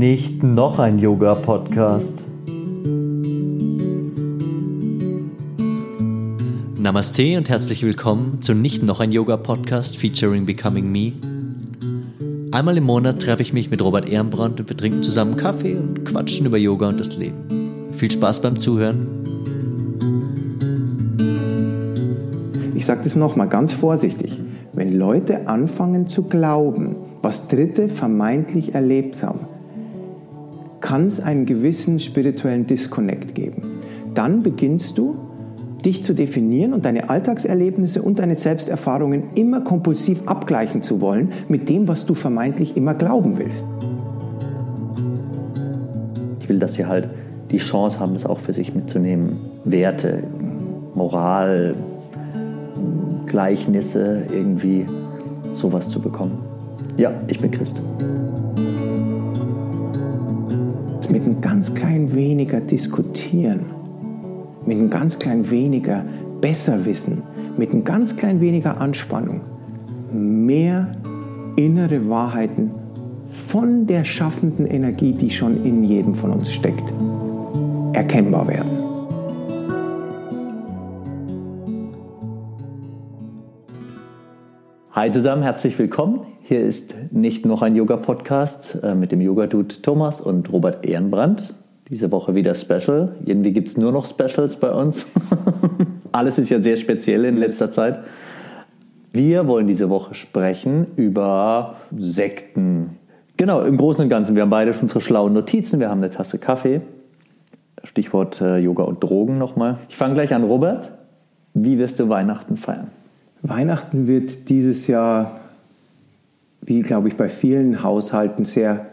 Nicht noch ein Yoga-Podcast. Namaste und herzlich willkommen zu Nicht noch ein Yoga-Podcast featuring Becoming Me. Einmal im Monat treffe ich mich mit Robert Ehrenbrand und wir trinken zusammen Kaffee und quatschen über Yoga und das Leben. Viel Spaß beim Zuhören. Ich sage das nochmal ganz vorsichtig. Wenn Leute anfangen zu glauben, was Dritte vermeintlich erlebt haben, kann es einen gewissen spirituellen Disconnect geben. Dann beginnst du, dich zu definieren und deine Alltagserlebnisse und deine Selbsterfahrungen immer kompulsiv abgleichen zu wollen mit dem, was du vermeintlich immer glauben willst. Ich will, dass sie halt die Chance haben, es auch für sich mitzunehmen. Werte, Moral, Gleichnisse, irgendwie sowas zu bekommen. Ja, ich bin Christ mit ein ganz klein weniger diskutieren, mit ein ganz klein weniger Besserwissen, mit ein ganz klein weniger Anspannung mehr innere Wahrheiten von der schaffenden Energie, die schon in jedem von uns steckt, erkennbar werden. Hi zusammen, herzlich willkommen. Hier ist nicht noch ein Yoga-Podcast äh, mit dem Yoga-Dude Thomas und Robert Ehrenbrand. Diese Woche wieder Special. Irgendwie gibt es nur noch Specials bei uns. Alles ist ja sehr speziell in letzter Zeit. Wir wollen diese Woche sprechen über Sekten. Genau, im Großen und Ganzen. Wir haben beide unsere schlauen Notizen. Wir haben eine Tasse Kaffee. Stichwort äh, Yoga und Drogen nochmal. Ich fange gleich an, Robert. Wie wirst du Weihnachten feiern? Weihnachten wird dieses Jahr wie glaube ich bei vielen Haushalten sehr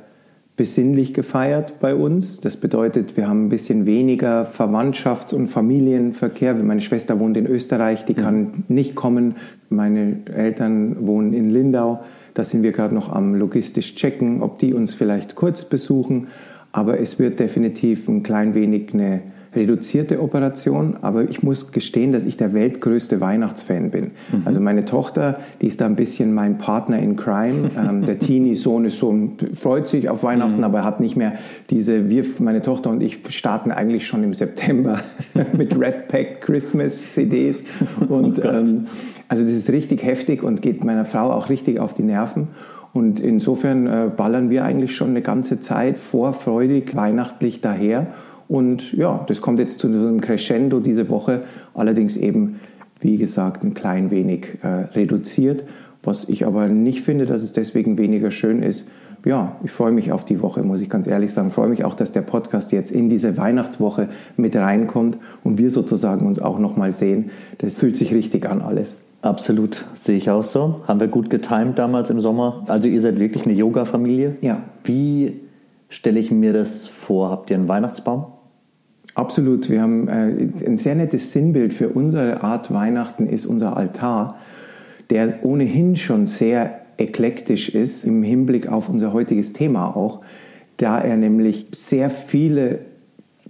besinnlich gefeiert bei uns. Das bedeutet, wir haben ein bisschen weniger Verwandtschafts- und Familienverkehr. Meine Schwester wohnt in Österreich, die kann nicht kommen. Meine Eltern wohnen in Lindau. Da sind wir gerade noch am logistisch checken, ob die uns vielleicht kurz besuchen. Aber es wird definitiv ein klein wenig eine reduzierte Operation, aber ich muss gestehen, dass ich der weltgrößte Weihnachtsfan bin. Mhm. Also meine Tochter, die ist da ein bisschen mein Partner in Crime. Ähm, der Teenie-Sohn ist so, freut sich auf Weihnachten, mhm. aber hat nicht mehr diese, wir, meine Tochter und ich starten eigentlich schon im September mit Red Pack Christmas CDs und oh ähm, also das ist richtig heftig und geht meiner Frau auch richtig auf die Nerven. Und insofern äh, ballern wir eigentlich schon eine ganze Zeit vorfreudig, weihnachtlich daher. Und ja, das kommt jetzt zu einem Crescendo diese Woche, allerdings eben, wie gesagt, ein klein wenig äh, reduziert, was ich aber nicht finde, dass es deswegen weniger schön ist. Ja, ich freue mich auf die Woche, muss ich ganz ehrlich sagen. Ich freue mich auch, dass der Podcast jetzt in diese Weihnachtswoche mit reinkommt und wir sozusagen uns auch nochmal sehen. Das fühlt sich richtig an alles. Absolut, sehe ich auch so. Haben wir gut getimt damals im Sommer. Also ihr seid wirklich eine Yoga-Familie. Ja. Wie stelle ich mir das vor? Habt ihr einen Weihnachtsbaum? Absolut. Wir haben äh, ein sehr nettes Sinnbild für unsere Art Weihnachten ist unser Altar, der ohnehin schon sehr eklektisch ist im Hinblick auf unser heutiges Thema auch, da er nämlich sehr viele,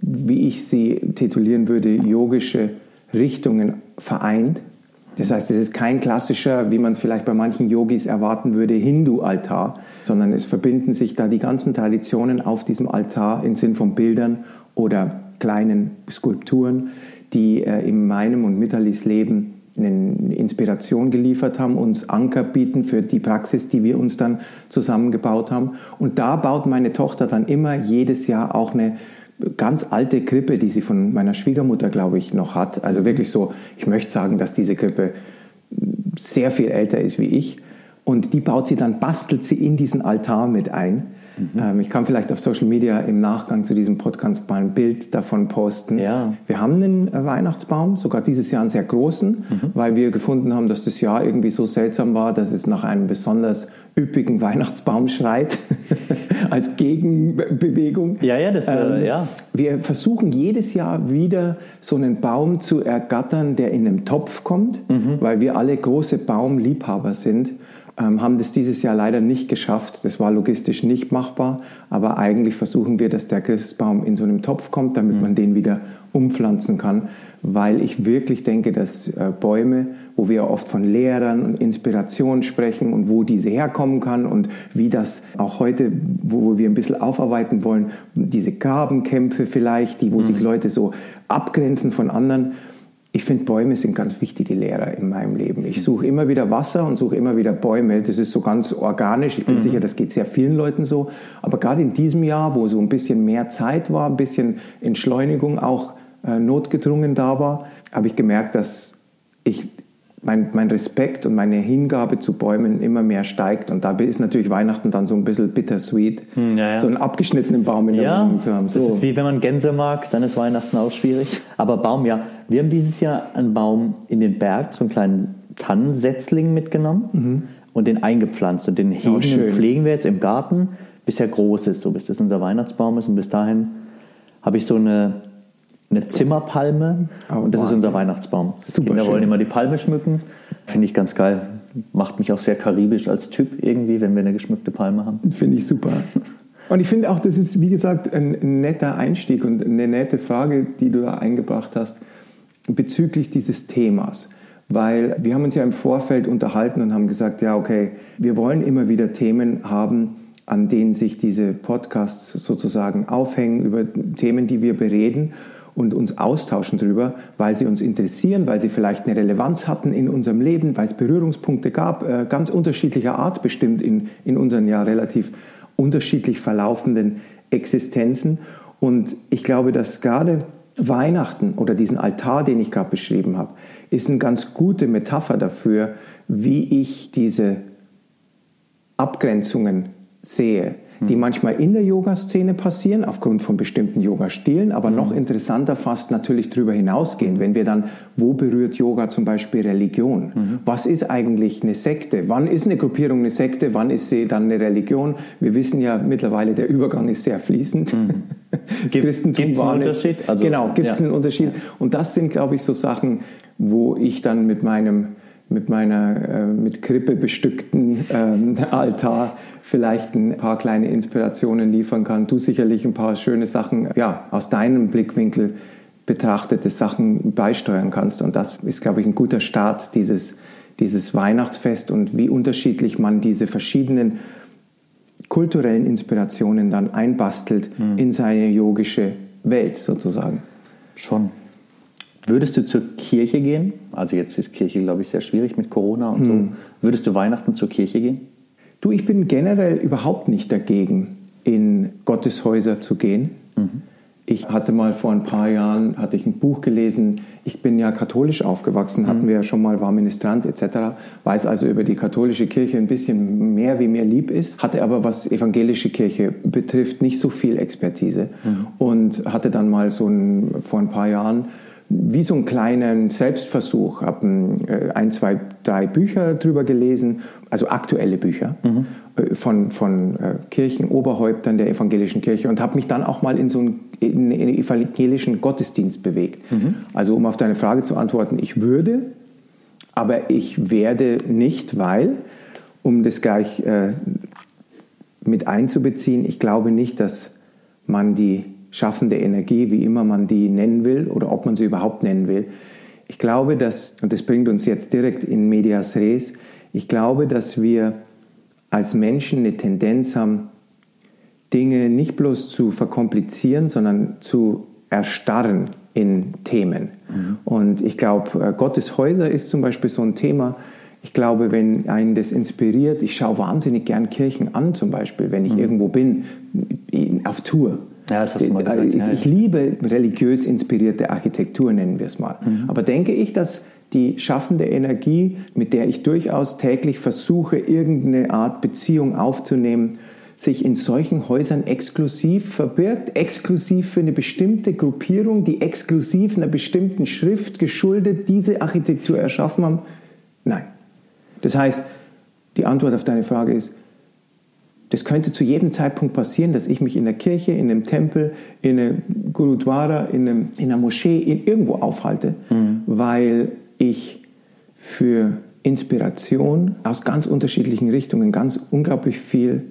wie ich sie titulieren würde, yogische Richtungen vereint. Das heißt, es ist kein klassischer, wie man es vielleicht bei manchen Yogis erwarten würde, Hindu-Altar, sondern es verbinden sich da die ganzen Traditionen auf diesem Altar im Sinn von Bildern oder kleinen Skulpturen, die äh, in meinem und Mitalis Leben eine Inspiration geliefert haben, uns Anker bieten für die Praxis, die wir uns dann zusammengebaut haben. Und da baut meine Tochter dann immer jedes Jahr auch eine ganz alte Krippe, die sie von meiner Schwiegermutter, glaube ich, noch hat. Also wirklich so, ich möchte sagen, dass diese Krippe sehr viel älter ist wie ich. Und die baut sie dann, bastelt sie in diesen Altar mit ein. Mhm. Ähm, ich kann vielleicht auf Social Media im Nachgang zu diesem Podcast mal ein Bild davon posten. Ja. Wir haben einen äh, Weihnachtsbaum, sogar dieses Jahr einen sehr großen, mhm. weil wir gefunden haben, dass das Jahr irgendwie so seltsam war, dass es nach einem besonders üppigen Weihnachtsbaum schreit, als Gegenbewegung. Ja, ja, das, äh, ähm, ja. Wir versuchen jedes Jahr wieder so einen Baum zu ergattern, der in einem Topf kommt, mhm. weil wir alle große Baumliebhaber sind haben das dieses Jahr leider nicht geschafft. Das war logistisch nicht machbar, aber eigentlich versuchen wir, dass der Christbaum in so einem Topf kommt, damit mhm. man den wieder umpflanzen kann, weil ich wirklich denke, dass äh, Bäume wo wir oft von Lehrern und Inspiration sprechen und wo diese herkommen kann und wie das auch heute, wo wir ein bisschen aufarbeiten wollen, diese Gabenkämpfe vielleicht, die, wo mhm. sich Leute so abgrenzen von anderen. Ich finde, Bäume sind ganz wichtige Lehrer in meinem Leben. Ich suche immer wieder Wasser und suche immer wieder Bäume. Das ist so ganz organisch. Ich bin mhm. sicher, das geht sehr vielen Leuten so. Aber gerade in diesem Jahr, wo so ein bisschen mehr Zeit war, ein bisschen Entschleunigung auch äh, notgedrungen da war, habe ich gemerkt, dass ich mein, mein, Respekt und meine Hingabe zu Bäumen immer mehr steigt. Und dabei ist natürlich Weihnachten dann so ein bisschen bittersweet, hm, ja, ja. so einen abgeschnittenen Baum in der ja, Wohnung zu haben. So. Das ist wie wenn man Gänse mag, dann ist Weihnachten auch schwierig. Aber Baum, ja. Wir haben dieses Jahr einen Baum in den Berg, so einen kleinen Tannensetzling mitgenommen mhm. und den eingepflanzt. Und den hegen oh, pflegen wir jetzt im Garten, bis er groß ist, so bis das unser Weihnachtsbaum ist. Und bis dahin habe ich so eine eine Zimmerpalme oh, und das Wahnsinn. ist unser Weihnachtsbaum. Super Kinder schön. wollen immer die Palme schmücken. Finde ich ganz geil. Macht mich auch sehr karibisch als Typ irgendwie, wenn wir eine geschmückte Palme haben. Finde ich super. Und ich finde auch, das ist, wie gesagt, ein netter Einstieg und eine nette Frage, die du da eingebracht hast bezüglich dieses Themas. Weil wir haben uns ja im Vorfeld unterhalten und haben gesagt, ja, okay, wir wollen immer wieder Themen haben, an denen sich diese Podcasts sozusagen aufhängen, über Themen, die wir bereden und uns austauschen darüber, weil sie uns interessieren, weil sie vielleicht eine Relevanz hatten in unserem Leben, weil es Berührungspunkte gab, äh, ganz unterschiedlicher Art bestimmt in, in unseren ja relativ unterschiedlich verlaufenden Existenzen. Und ich glaube, dass gerade Weihnachten oder diesen Altar, den ich gerade beschrieben habe, ist eine ganz gute Metapher dafür, wie ich diese Abgrenzungen sehe die manchmal in der Yoga-Szene passieren, aufgrund von bestimmten Yoga-Stilen, aber mhm. noch interessanter fast natürlich darüber hinausgehen, wenn wir dann, wo berührt Yoga zum Beispiel Religion? Mhm. Was ist eigentlich eine Sekte? Wann ist eine Gruppierung eine Sekte? Wann ist sie dann eine Religion? Wir wissen ja mittlerweile, der Übergang ist sehr fließend. Mhm. Gibt es einen Unterschied? Also, genau, gibt es ja. einen Unterschied? Und das sind, glaube ich, so Sachen, wo ich dann mit meinem mit meiner äh, mit Krippe bestückten ähm, Altar vielleicht ein paar kleine Inspirationen liefern kann. Du sicherlich ein paar schöne Sachen ja, aus deinem Blickwinkel betrachtete Sachen beisteuern kannst. Und das ist, glaube ich, ein guter Start, dieses, dieses Weihnachtsfest und wie unterschiedlich man diese verschiedenen kulturellen Inspirationen dann einbastelt hm. in seine yogische Welt sozusagen. Schon. Würdest du zur Kirche gehen? Also jetzt ist Kirche, glaube ich, sehr schwierig mit Corona und hm. so. Würdest du Weihnachten zur Kirche gehen? Du, ich bin generell überhaupt nicht dagegen, in Gotteshäuser zu gehen. Mhm. Ich hatte mal vor ein paar Jahren hatte ich ein Buch gelesen. Ich bin ja katholisch aufgewachsen, hatten mhm. wir ja schon mal, war Ministrant etc. Weiß also über die katholische Kirche ein bisschen mehr, wie mir lieb ist. Hatte aber was evangelische Kirche betrifft nicht so viel Expertise mhm. und hatte dann mal so ein, vor ein paar Jahren wie so einen kleinen Selbstversuch. Habe äh, ein, zwei, drei Bücher drüber gelesen, also aktuelle Bücher mhm. Äh, von, von äh, Kirchen, Oberhäuptern der evangelischen Kirche und habe mich dann auch mal in so einen, in einen evangelischen Gottesdienst bewegt. Mhm. Also um auf deine Frage zu antworten, ich würde, aber ich werde nicht, weil, um das gleich äh, mit einzubeziehen, ich glaube nicht, dass man die schaffende Energie, wie immer man die nennen will oder ob man sie überhaupt nennen will. Ich glaube, dass, und das bringt uns jetzt direkt in medias res, ich glaube, dass wir als Menschen eine Tendenz haben, Dinge nicht bloß zu verkomplizieren, sondern zu erstarren in Themen. Mhm. Und ich glaube, äh, Gottes Häuser ist zum Beispiel so ein Thema. Ich glaube, wenn einen das inspiriert, ich schaue wahnsinnig gern Kirchen an, zum Beispiel, wenn ich mhm. irgendwo bin, auf Tour. Ja, das hast du mal gesagt. Ich, ich liebe religiös inspirierte Architektur, nennen wir es mal. Mhm. Aber denke ich, dass die schaffende Energie, mit der ich durchaus täglich versuche, irgendeine Art Beziehung aufzunehmen, sich in solchen Häusern exklusiv verbirgt, exklusiv für eine bestimmte Gruppierung, die exklusiv einer bestimmten Schrift geschuldet diese Architektur erschaffen haben? Nein. Das heißt, die Antwort auf deine Frage ist, das könnte zu jedem Zeitpunkt passieren, dass ich mich in der Kirche, in einem Tempel, in einem Gurudwara, in, einem, in einer Moschee, in irgendwo aufhalte, mhm. weil ich für Inspiration aus ganz unterschiedlichen Richtungen ganz unglaublich viel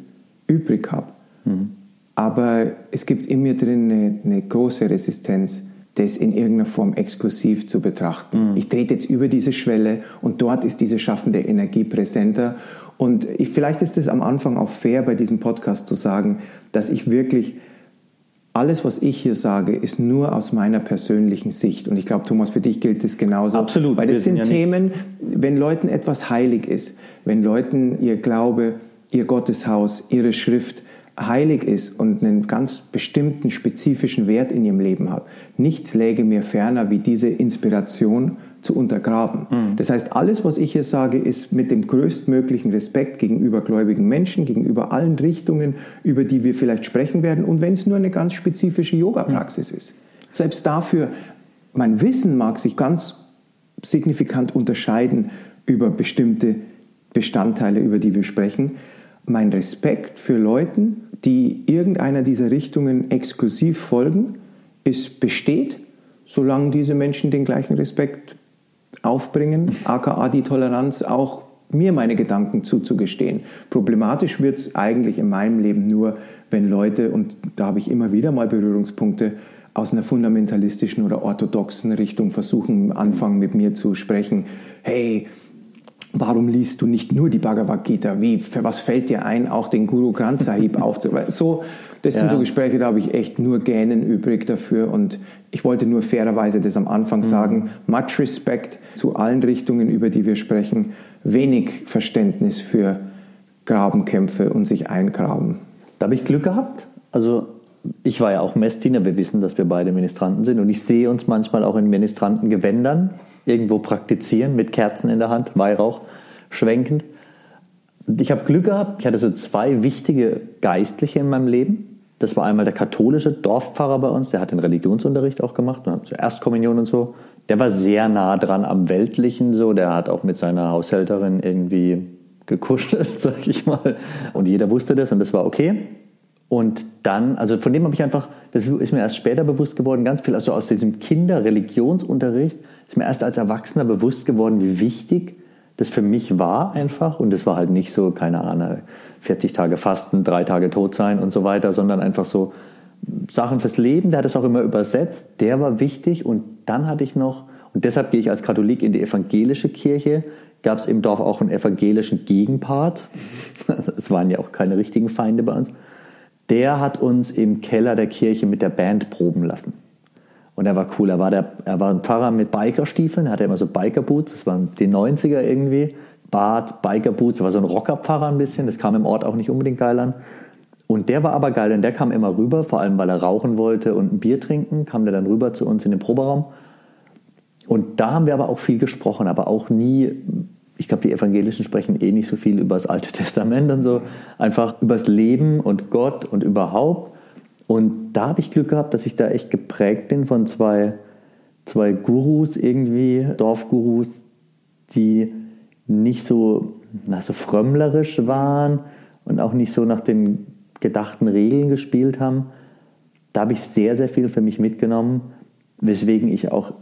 übrig habe. Mhm. Aber es gibt in mir drin eine, eine große Resistenz das in irgendeiner Form exklusiv zu betrachten. Mhm. Ich trete jetzt über diese Schwelle und dort ist diese schaffende Energie präsenter. Und ich, vielleicht ist es am Anfang auch fair, bei diesem Podcast zu sagen, dass ich wirklich alles, was ich hier sage, ist nur aus meiner persönlichen Sicht. Und ich glaube, Thomas, für dich gilt das genauso. Absolut. Weil das sind, sind ja Themen, wenn Leuten etwas heilig ist, wenn Leuten ihr Glaube, ihr Gotteshaus, ihre Schrift heilig ist und einen ganz bestimmten spezifischen Wert in ihrem Leben hat. Nichts läge mir ferner, wie diese Inspiration zu untergraben. Mhm. Das heißt, alles, was ich hier sage, ist mit dem größtmöglichen Respekt gegenüber gläubigen Menschen, gegenüber allen Richtungen, über die wir vielleicht sprechen werden und wenn es nur eine ganz spezifische Yoga-Praxis mhm. ist. Selbst dafür, mein Wissen mag sich ganz signifikant unterscheiden über bestimmte Bestandteile, über die wir sprechen. Mein Respekt für Leute, die irgendeiner dieser Richtungen exklusiv folgen, ist besteht, solange diese Menschen den gleichen Respekt aufbringen, aka die Toleranz auch mir meine Gedanken zuzugestehen. Problematisch wird es eigentlich in meinem Leben nur, wenn Leute, und da habe ich immer wieder mal Berührungspunkte, aus einer fundamentalistischen oder orthodoxen Richtung versuchen, anfangen mit mir zu sprechen. Hey, Warum liest du nicht nur die Bhagavad Gita? Wie, für was fällt dir ein, auch den Guru Granth Sahib aufzuweisen? So, das ja. sind so Gespräche, da habe ich echt nur Gähnen übrig dafür. Und ich wollte nur fairerweise das am Anfang mhm. sagen. Much Respect zu allen Richtungen, über die wir sprechen. Wenig Verständnis für Grabenkämpfe und sich eingraben. Da habe ich Glück gehabt. Also ich war ja auch Messdiener. Wir wissen, dass wir beide Ministranten sind. Und ich sehe uns manchmal auch in Ministrantengewändern irgendwo praktizieren mit Kerzen in der Hand, Weihrauch schwenkend. Ich habe Glück gehabt, ich hatte so zwei wichtige Geistliche in meinem Leben. Das war einmal der katholische Dorfpfarrer bei uns, der hat den Religionsunterricht auch gemacht und hat zur Erstkommunion und so. Der war sehr nah dran am Weltlichen, so. Der hat auch mit seiner Haushälterin irgendwie gekuschelt, sag ich mal. Und jeder wusste das und das war okay. Und dann, also von dem habe ich einfach, das ist mir erst später bewusst geworden, ganz viel, also aus diesem Kinderreligionsunterricht ist mir erst als Erwachsener bewusst geworden, wie wichtig das für mich war einfach. Und das war halt nicht so, keine Ahnung, 40 Tage Fasten, drei Tage tot sein und so weiter, sondern einfach so Sachen fürs Leben. Der hat es auch immer übersetzt. Der war wichtig. Und dann hatte ich noch, und deshalb gehe ich als Katholik in die evangelische Kirche, gab es im Dorf auch einen evangelischen Gegenpart. Es waren ja auch keine richtigen Feinde bei uns der hat uns im Keller der Kirche mit der Band proben lassen. Und er war cool. Er war, der, er war ein Pfarrer mit Bikerstiefeln, er hatte immer so Bikerboots, das waren die 90er irgendwie. Bart, Bikerboots, er war so ein Rockerpfarrer ein bisschen, das kam im Ort auch nicht unbedingt geil an. Und der war aber geil, denn der kam immer rüber, vor allem weil er rauchen wollte und ein Bier trinken, kam der dann rüber zu uns in den Proberaum. Und da haben wir aber auch viel gesprochen, aber auch nie ich glaube, die Evangelischen sprechen eh nicht so viel über das Alte Testament und so, einfach übers Leben und Gott und überhaupt. Und da habe ich Glück gehabt, dass ich da echt geprägt bin von zwei, zwei Gurus irgendwie, Dorfgurus, die nicht so, na, so frömmlerisch waren und auch nicht so nach den gedachten Regeln gespielt haben. Da habe ich sehr, sehr viel für mich mitgenommen, weswegen ich auch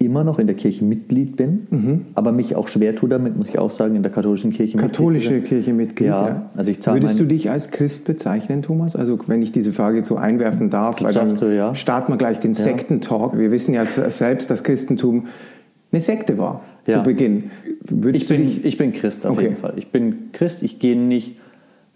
immer noch in der Kirche Mitglied bin, mhm. aber mich auch schwer tue damit, muss ich auch sagen, in der katholischen Kirche Katholische Mitglied. Kirche Mitglied, ja. ja. Also ich Würdest du dich als Christ bezeichnen, Thomas? Also wenn ich diese Frage so einwerfen darf, weil dann du, ja. starten wir gleich den ja. Sektentalk. Wir wissen ja selbst, dass Christentum eine Sekte war ja. zu Beginn. Ich bin, ich bin Christ auf okay. jeden Fall. Ich bin Christ, ich gehe nicht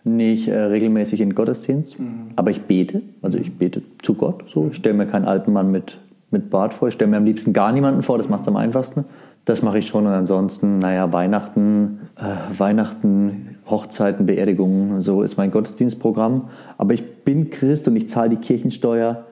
nicht äh, regelmäßig in Gottesdienst, mhm. aber ich bete, also ich bete zu Gott. So, ich stelle mir keinen alten Mann mit mit Bart vor. Ich stelle mir am liebsten gar niemanden vor, das macht es am einfachsten. Das mache ich schon und ansonsten, naja, Weihnachten, äh, Weihnachten, Hochzeiten, Beerdigungen, so ist mein Gottesdienstprogramm. Aber ich bin Christ und ich zahle die Kirchensteuer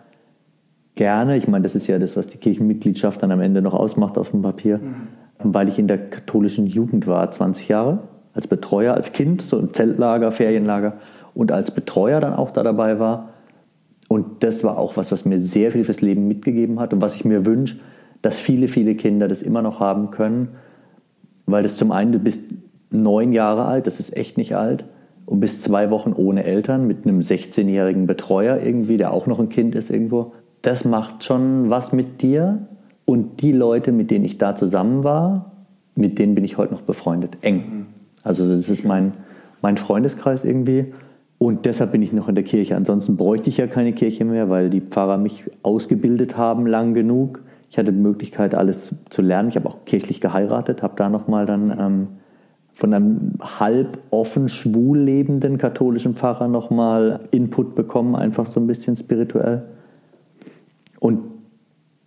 gerne. Ich meine, das ist ja das, was die Kirchenmitgliedschaft dann am Ende noch ausmacht auf dem Papier. Mhm. Weil ich in der katholischen Jugend war, 20 Jahre, als Betreuer, als Kind, so im Zeltlager, Ferienlager und als Betreuer dann auch da dabei war und das war auch was, was mir sehr viel fürs Leben mitgegeben hat und was ich mir wünsche, dass viele, viele Kinder das immer noch haben können. Weil das zum einen, du bist neun Jahre alt, das ist echt nicht alt, und bist zwei Wochen ohne Eltern mit einem 16-jährigen Betreuer irgendwie, der auch noch ein Kind ist irgendwo. Das macht schon was mit dir. Und die Leute, mit denen ich da zusammen war, mit denen bin ich heute noch befreundet, eng. Also das ist mein, mein Freundeskreis irgendwie Und deshalb bin ich noch in der Kirche. Ansonsten bräuchte ich ja keine Kirche mehr, weil die Pfarrer mich ausgebildet haben lang genug. Ich hatte die Möglichkeit, alles zu lernen. Ich habe auch kirchlich geheiratet, habe da nochmal dann ähm, von einem halb offen schwul lebenden katholischen Pfarrer nochmal Input bekommen, einfach so ein bisschen spirituell. Und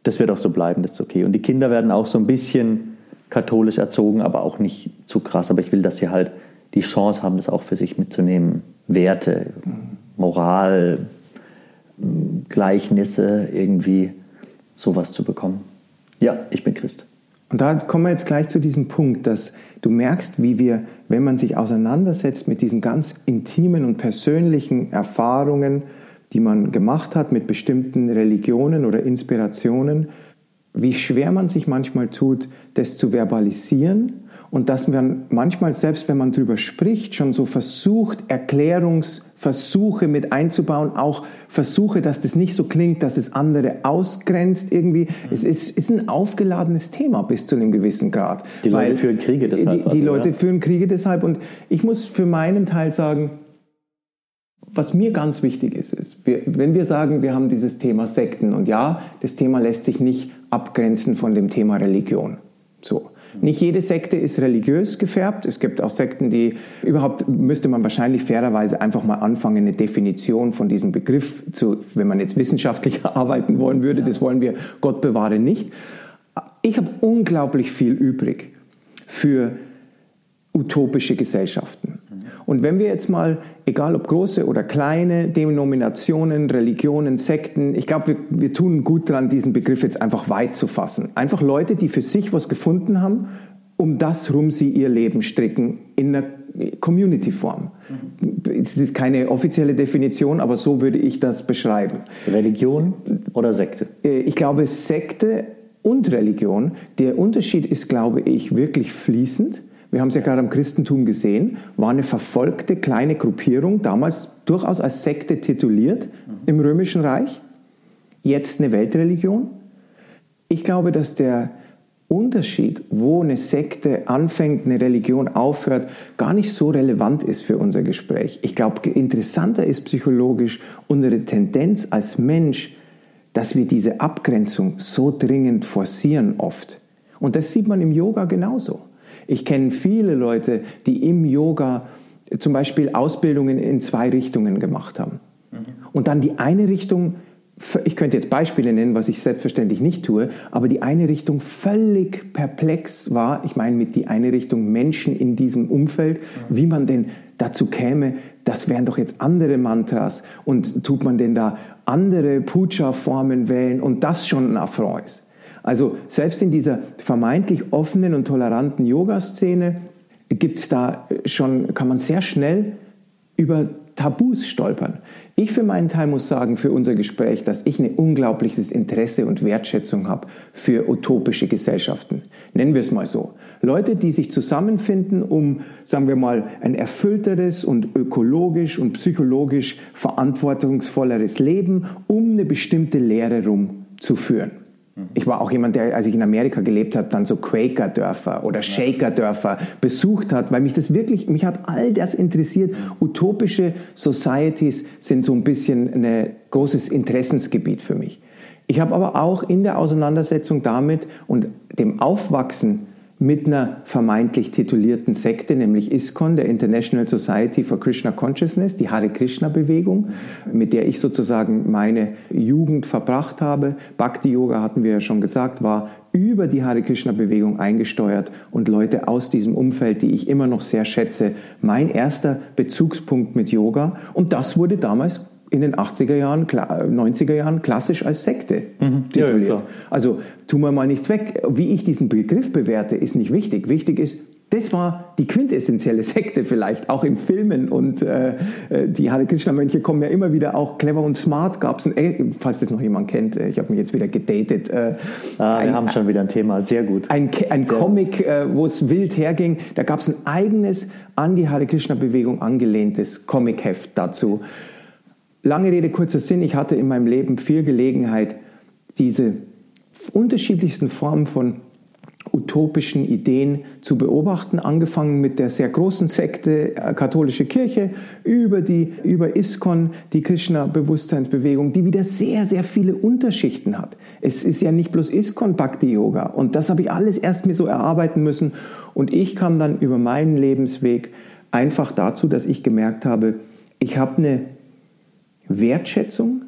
das wird auch so bleiben, das ist okay. Und die Kinder werden auch so ein bisschen katholisch erzogen, aber auch nicht zu krass. Aber ich will, dass sie halt die Chance haben, das auch für sich mitzunehmen. Werte, Moral, Gleichnisse, irgendwie sowas zu bekommen. Ja, ich bin Christ. Und da kommen wir jetzt gleich zu diesem Punkt, dass du merkst, wie wir, wenn man sich auseinandersetzt mit diesen ganz intimen und persönlichen Erfahrungen, die man gemacht hat mit bestimmten Religionen oder Inspirationen, wie schwer man sich manchmal tut, das zu verbalisieren und dass man manchmal, selbst wenn man darüber spricht, schon so versucht, Erklärungsversuche mit einzubauen, auch Versuche, dass das nicht so klingt, dass es andere ausgrenzt irgendwie. Mhm. Es ist, ist ein aufgeladenes Thema bis zu einem gewissen Grad. Die Leute führen Kriege deshalb. Die, die Leute oder? führen Kriege deshalb und ich muss für meinen Teil sagen, was mir ganz wichtig ist, ist, wir, wenn wir sagen, wir haben dieses Thema Sekten und ja, das Thema lässt sich nicht abgrenzen von dem Thema Religion. So. Nicht jede Sekte ist religiös gefärbt. Es gibt auch Sekten, die überhaupt müsste man wahrscheinlich fairerweise einfach mal anfangen, eine Definition von diesem Begriff zu, wenn man jetzt wissenschaftlich arbeiten wollen würde. Das wollen wir, Gott bewahre, nicht. Ich habe unglaublich viel übrig für utopische Gesellschaften. Und wenn wir jetzt mal, egal ob große oder kleine Denominationen, Religionen, Sekten, ich glaube, wir, wir tun gut daran, diesen Begriff jetzt einfach weit zu fassen. Einfach Leute, die für sich was gefunden haben, um das rum sie ihr Leben stricken in einer Community-Form. Mhm. Es ist keine offizielle Definition, aber so würde ich das beschreiben. Religion oder Sekte? Äh, ich glaube, Sekte und Religion. Der Unterschied ist, glaube ich, wirklich fließend wir haben es ja gerade am Christentum gesehen, war eine verfolgte kleine Gruppierung, damals durchaus als Sekte tituliert im Römischen Reich, jetzt eine Weltreligion. Ich glaube, dass der Unterschied, wo eine Sekte anfängt, eine Religion aufhört, gar nicht so relevant ist für unser Gespräch. Ich glaube, interessanter ist psychologisch unsere Tendenz als Mensch, dass wir diese Abgrenzung so dringend forcieren oft. Und das sieht man im Yoga genauso. Ich kenne viele Leute, die im Yoga zum Beispiel Ausbildungen in zwei Richtungen gemacht haben. Mhm. Und dann die eine Richtung, ich könnte jetzt Beispiele nennen, was ich selbstverständlich nicht tue, aber die eine Richtung völlig perplex war. Ich meine mit die eine Richtung Menschen in diesem Umfeld, mhm. wie man denn dazu käme, das wären doch jetzt andere Mantras und tut man denn da andere Puja-Formen wählen und das schon ein Affront ist. Also selbst in dieser vermeintlich offenen und toleranten Yoga-Szene gibt es da schon, kann man sehr schnell über Tabus stolpern. Ich für meinen Teil muss sagen, für unser Gespräch, dass ich ein unglaubliches Interesse und Wertschätzung habe für utopische Gesellschaften. Nennen wir es mal so. Leute, die sich zusammenfinden, um, sagen wir mal, ein erfüllteres und ökologisch und psychologisch verantwortungsvolleres Leben um eine bestimmte Lehre rumzuführen. Ich war auch jemand, der, als ich in Amerika gelebt habe, dann so Quaker-Dörfer oder Shaker-Dörfer besucht hat, weil mich das wirklich, mich hat all das interessiert. Utopische Societies sind so ein bisschen ein großes Interessensgebiet für mich. Ich habe aber auch in der Auseinandersetzung damit und dem Aufwachsen mit einer vermeintlich titulierten Sekte, nämlich ISKCON, der International Society for Krishna Consciousness, die Hare Krishna Bewegung, mit der ich sozusagen meine Jugend verbracht habe. Bhakti Yoga hatten wir ja schon gesagt, war über die Hare Krishna Bewegung eingesteuert und Leute aus diesem Umfeld, die ich immer noch sehr schätze, mein erster Bezugspunkt mit Yoga. Und das wurde damals in den 80er Jahren, 90er Jahren klassisch als Sekte mhm. tituliert. Ja, also tun wir mal nichts weg. Wie ich diesen Begriff bewerte, ist nicht wichtig. Wichtig ist, das war die quintessentielle Sekte vielleicht, auch in Filmen. Und äh, äh die Hare Krishna-Mönche kommen ja immer wieder auch clever und smart. Gab es, falls das noch jemand kennt, äh, ich habe mich jetzt wieder gedatet. Äh, ah, wir ein, haben schon wieder ein Thema, sehr gut. Ein, ein Comic, äh, wo es wild herging. Da gab es ein eigenes an die Hare Krishna-Bewegung angelehntes Comic-Heft dazu. Lange Rede, kurzer Sinn, ich hatte in meinem Leben viel Gelegenheit, diese unterschiedlichsten Formen von utopischen Ideen zu beobachten, angefangen mit der sehr großen Sekte äh, katholische Kirche über die über ISKCON, die Krishna Bewusstseinsbewegung, die wieder sehr sehr viele Unterschichten hat. Es ist ja nicht bloß ISKCON Bhakti Yoga. Und das habe ich alles erst mir so erarbeiten müssen. Und ich kam dann über meinen Lebensweg einfach dazu, dass ich gemerkt habe, ich habe eine Wertschätzung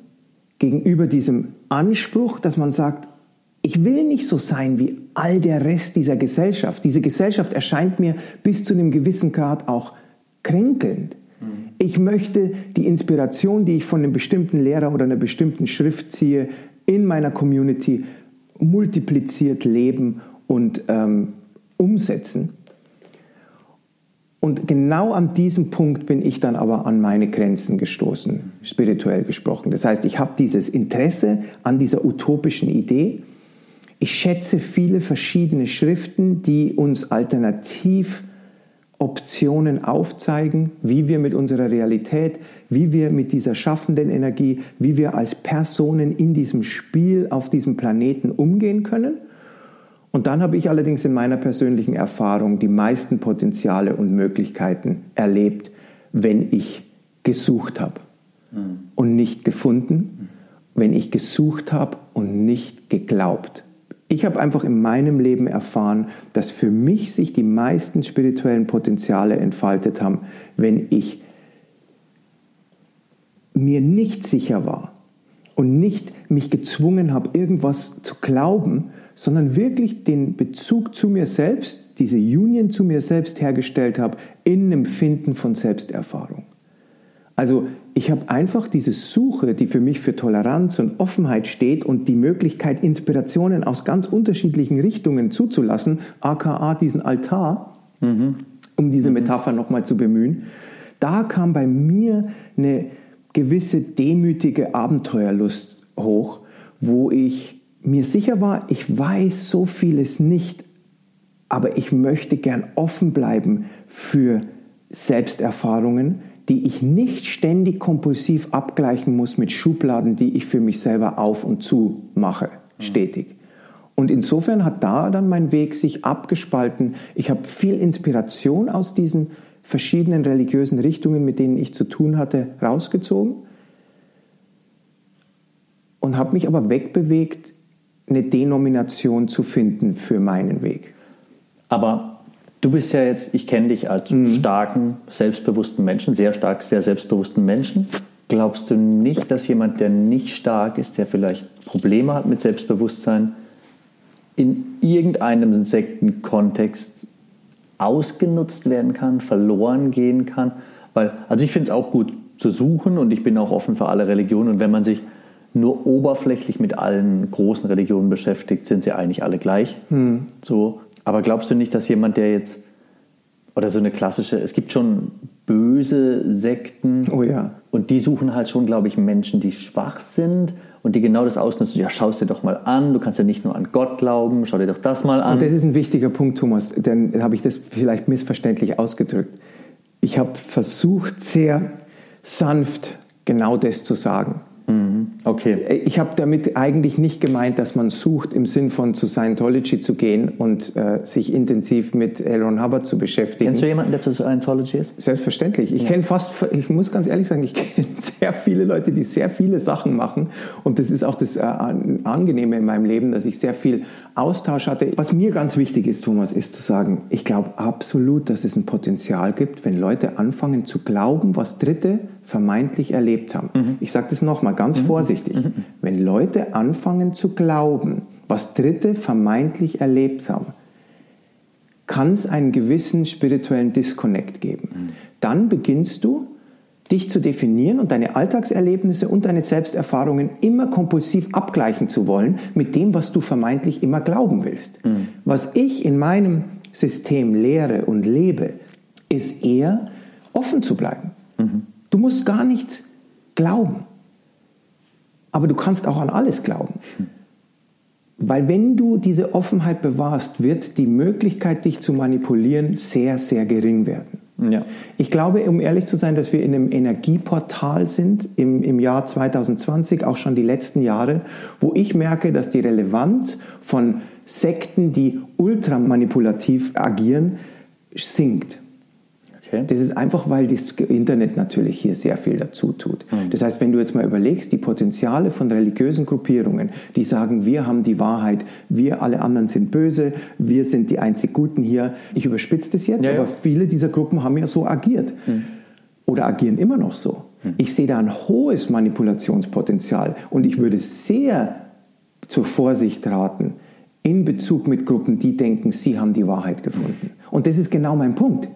gegenüber diesem Anspruch, dass man sagt, ich will nicht so sein wie all der Rest dieser Gesellschaft. Diese Gesellschaft erscheint mir bis zu einem gewissen Grad auch kränkelnd. Mhm. Ich möchte die Inspiration, die ich von einem bestimmten Lehrer oder einer bestimmten Schrift ziehe, in meiner Community multipliziert leben und ähm, umsetzen. Und genau an diesem Punkt bin ich dann aber an meine Grenzen gestoßen, spirituell gesprochen. Das heißt, ich habe dieses Interesse an dieser utopischen Idee. Ich schätze viele verschiedene Schriften, die uns alternativ Optionen aufzeigen, wie wir mit unserer Realität, wie wir mit dieser schaffenden Energie, wie wir als Personen in diesem Spiel auf diesem Planeten umgehen können – und dann habe ich allerdings in meiner persönlichen Erfahrung die meisten Potenziale und Möglichkeiten erlebt, wenn ich gesucht habe mhm. und nicht gefunden, wenn ich gesucht habe und nicht geglaubt. Ich habe einfach in meinem Leben erfahren, dass für mich sich die meisten spirituellen Potenziale entfaltet haben, wenn ich mir nicht sicher war und nicht mich gezwungen habe, irgendwas zu glauben, sondern wirklich den Bezug zu mir selbst, diese Union zu mir selbst hergestellt habe in einem Finden von Selbsterfahrung. Also ich habe einfach diese Suche, die für mich für Toleranz und Offenheit steht und die Möglichkeit, Inspirationen aus ganz unterschiedlichen Richtungen zuzulassen, aka diesen Altar, mhm. um diese mhm. Metapher nochmal zu bemühen, da kam bei mir eine gewisse demütige Abenteuerlust hoch, wo ich mir sicher war, ich weiß so vieles nicht, aber ich möchte gern offen bleiben für Selbsterfahrungen, die ich nicht ständig kompulsiv abgleichen muss mit Schubladen, die ich für mich selber auf und zu mache, stetig. Und insofern hat da dann mein Weg sich abgespalten. Ich habe viel Inspiration aus diesen verschiedenen religiösen Richtungen, mit denen ich zu tun hatte, rausgezogen und habe mich aber wegbewegt eine Denomination zu finden für meinen Weg. Aber du bist ja jetzt, ich kenne dich als mhm. starken, selbstbewussten Menschen, sehr stark, sehr selbstbewussten Menschen. Glaubst du nicht, dass jemand, der nicht stark ist, der vielleicht Probleme hat mit Selbstbewusstsein, in irgendeinem Sektenkontext ausgenutzt werden kann, verloren gehen kann? Weil, also ich finde es auch gut zu suchen und ich bin auch offen für alle Religionen. Und wenn man sich nur oberflächlich mit allen großen Religionen beschäftigt, sind sie eigentlich alle gleich. Hm. So. Aber glaubst du nicht, dass jemand, der jetzt, oder so eine klassische, es gibt schon böse Sekten oh ja. und die suchen halt schon, glaube ich, Menschen, die schwach sind und die genau das ausnutzen. Ja, schau es dir doch mal an, du kannst ja nicht nur an Gott glauben, schau dir doch das mal an. Und das ist ein wichtiger Punkt, Thomas, denn habe ich das vielleicht missverständlich ausgedrückt. Ich habe versucht, sehr sanft genau das zu sagen. Mhm. Okay. Äh, ich habe damit eigentlich nicht gemeint, dass man sucht, im Sinn von zu Scientology zu gehen und äh, sich intensiv mit Aaron Hubbard zu beschäftigen. Kennst du jemanden, der zu Scientology ist? Selbstverständlich. Ich ja. kenne fast, ich muss ganz ehrlich sagen, ich kenne sehr viele Leute, die sehr viele Sachen machen. Und das ist auch das äh, Angenehme in meinem Leben, dass ich sehr viel Austausch hatte. Was mir ganz wichtig ist, Thomas, ist zu sagen, ich glaube absolut, dass es ein Potenzial gibt, wenn Leute anfangen zu glauben, was Dritte vermeintlich erlebt haben. Mhm. Ich sage das nochmal ganz mhm. vorsichtig. Mhm. Wenn Leute anfangen zu glauben, was Dritte vermeintlich erlebt haben, kann es einen gewissen spirituellen Disconnect geben. Mhm. Dann beginnst du, dich zu definieren und deine Alltagserlebnisse und deine Selbsterfahrungen immer kompulsiv abgleichen zu wollen mit dem, was du vermeintlich immer glauben willst. Mhm. Was ich in meinem System lehre und lebe, ist eher offen zu bleiben. Mhm. Du musst gar nichts glauben. Aber du kannst auch an alles glauben. Weil wenn du diese Offenheit bewahrst, wird die Möglichkeit, dich zu manipulieren, sehr, sehr gering werden. Ja. Ich glaube, um ehrlich zu sein, dass wir in einem Energieportal sind im, im Jahr 2020, auch schon die letzten Jahre, wo ich merke, dass die Relevanz von Sekten, die ultramanipulativ agieren, sinkt. Okay. Das ist einfach, weil das Internet natürlich hier sehr viel dazu tut. Mhm. Das heißt, wenn du jetzt mal überlegst, die Potenziale von religiösen Gruppierungen, die sagen, wir haben die Wahrheit, wir alle anderen sind böse, wir sind die einzig Guten hier. Ich überspitze das jetzt, ja, aber ja. viele dieser Gruppen haben ja so agiert. Mhm. Oder agieren immer noch so. Mhm. Ich sehe da ein hohes Manipulationspotenzial und ich würde sehr zur Vorsicht raten in Bezug mit Gruppen, die denken, sie haben die Wahrheit gefunden. Und das ist genau mein Punkt.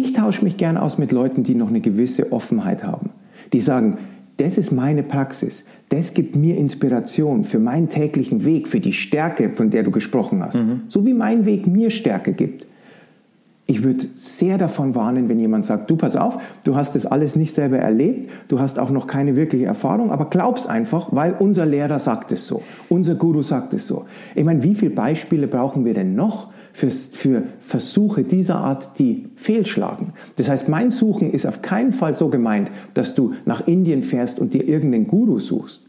Ich tausche mich gern aus mit Leuten, die noch eine gewisse Offenheit haben. Die sagen, das ist meine Praxis. Das gibt mir Inspiration für meinen täglichen Weg, für die Stärke, von der du gesprochen hast. Mhm. So wie mein Weg mir Stärke gibt. Ich würde sehr davon warnen, wenn jemand sagt, du pass auf, du hast das alles nicht selber erlebt, du hast auch noch keine wirkliche Erfahrung, aber glaub's einfach, weil unser Lehrer sagt es so, unser Guru sagt es so. Ich meine, wie viele Beispiele brauchen wir denn noch, für, für Versuche dieser Art, die fehlschlagen. Das heißt, mein Suchen ist auf keinen Fall so gemeint, dass du nach Indien fährst und dir irgendeinen Guru suchst.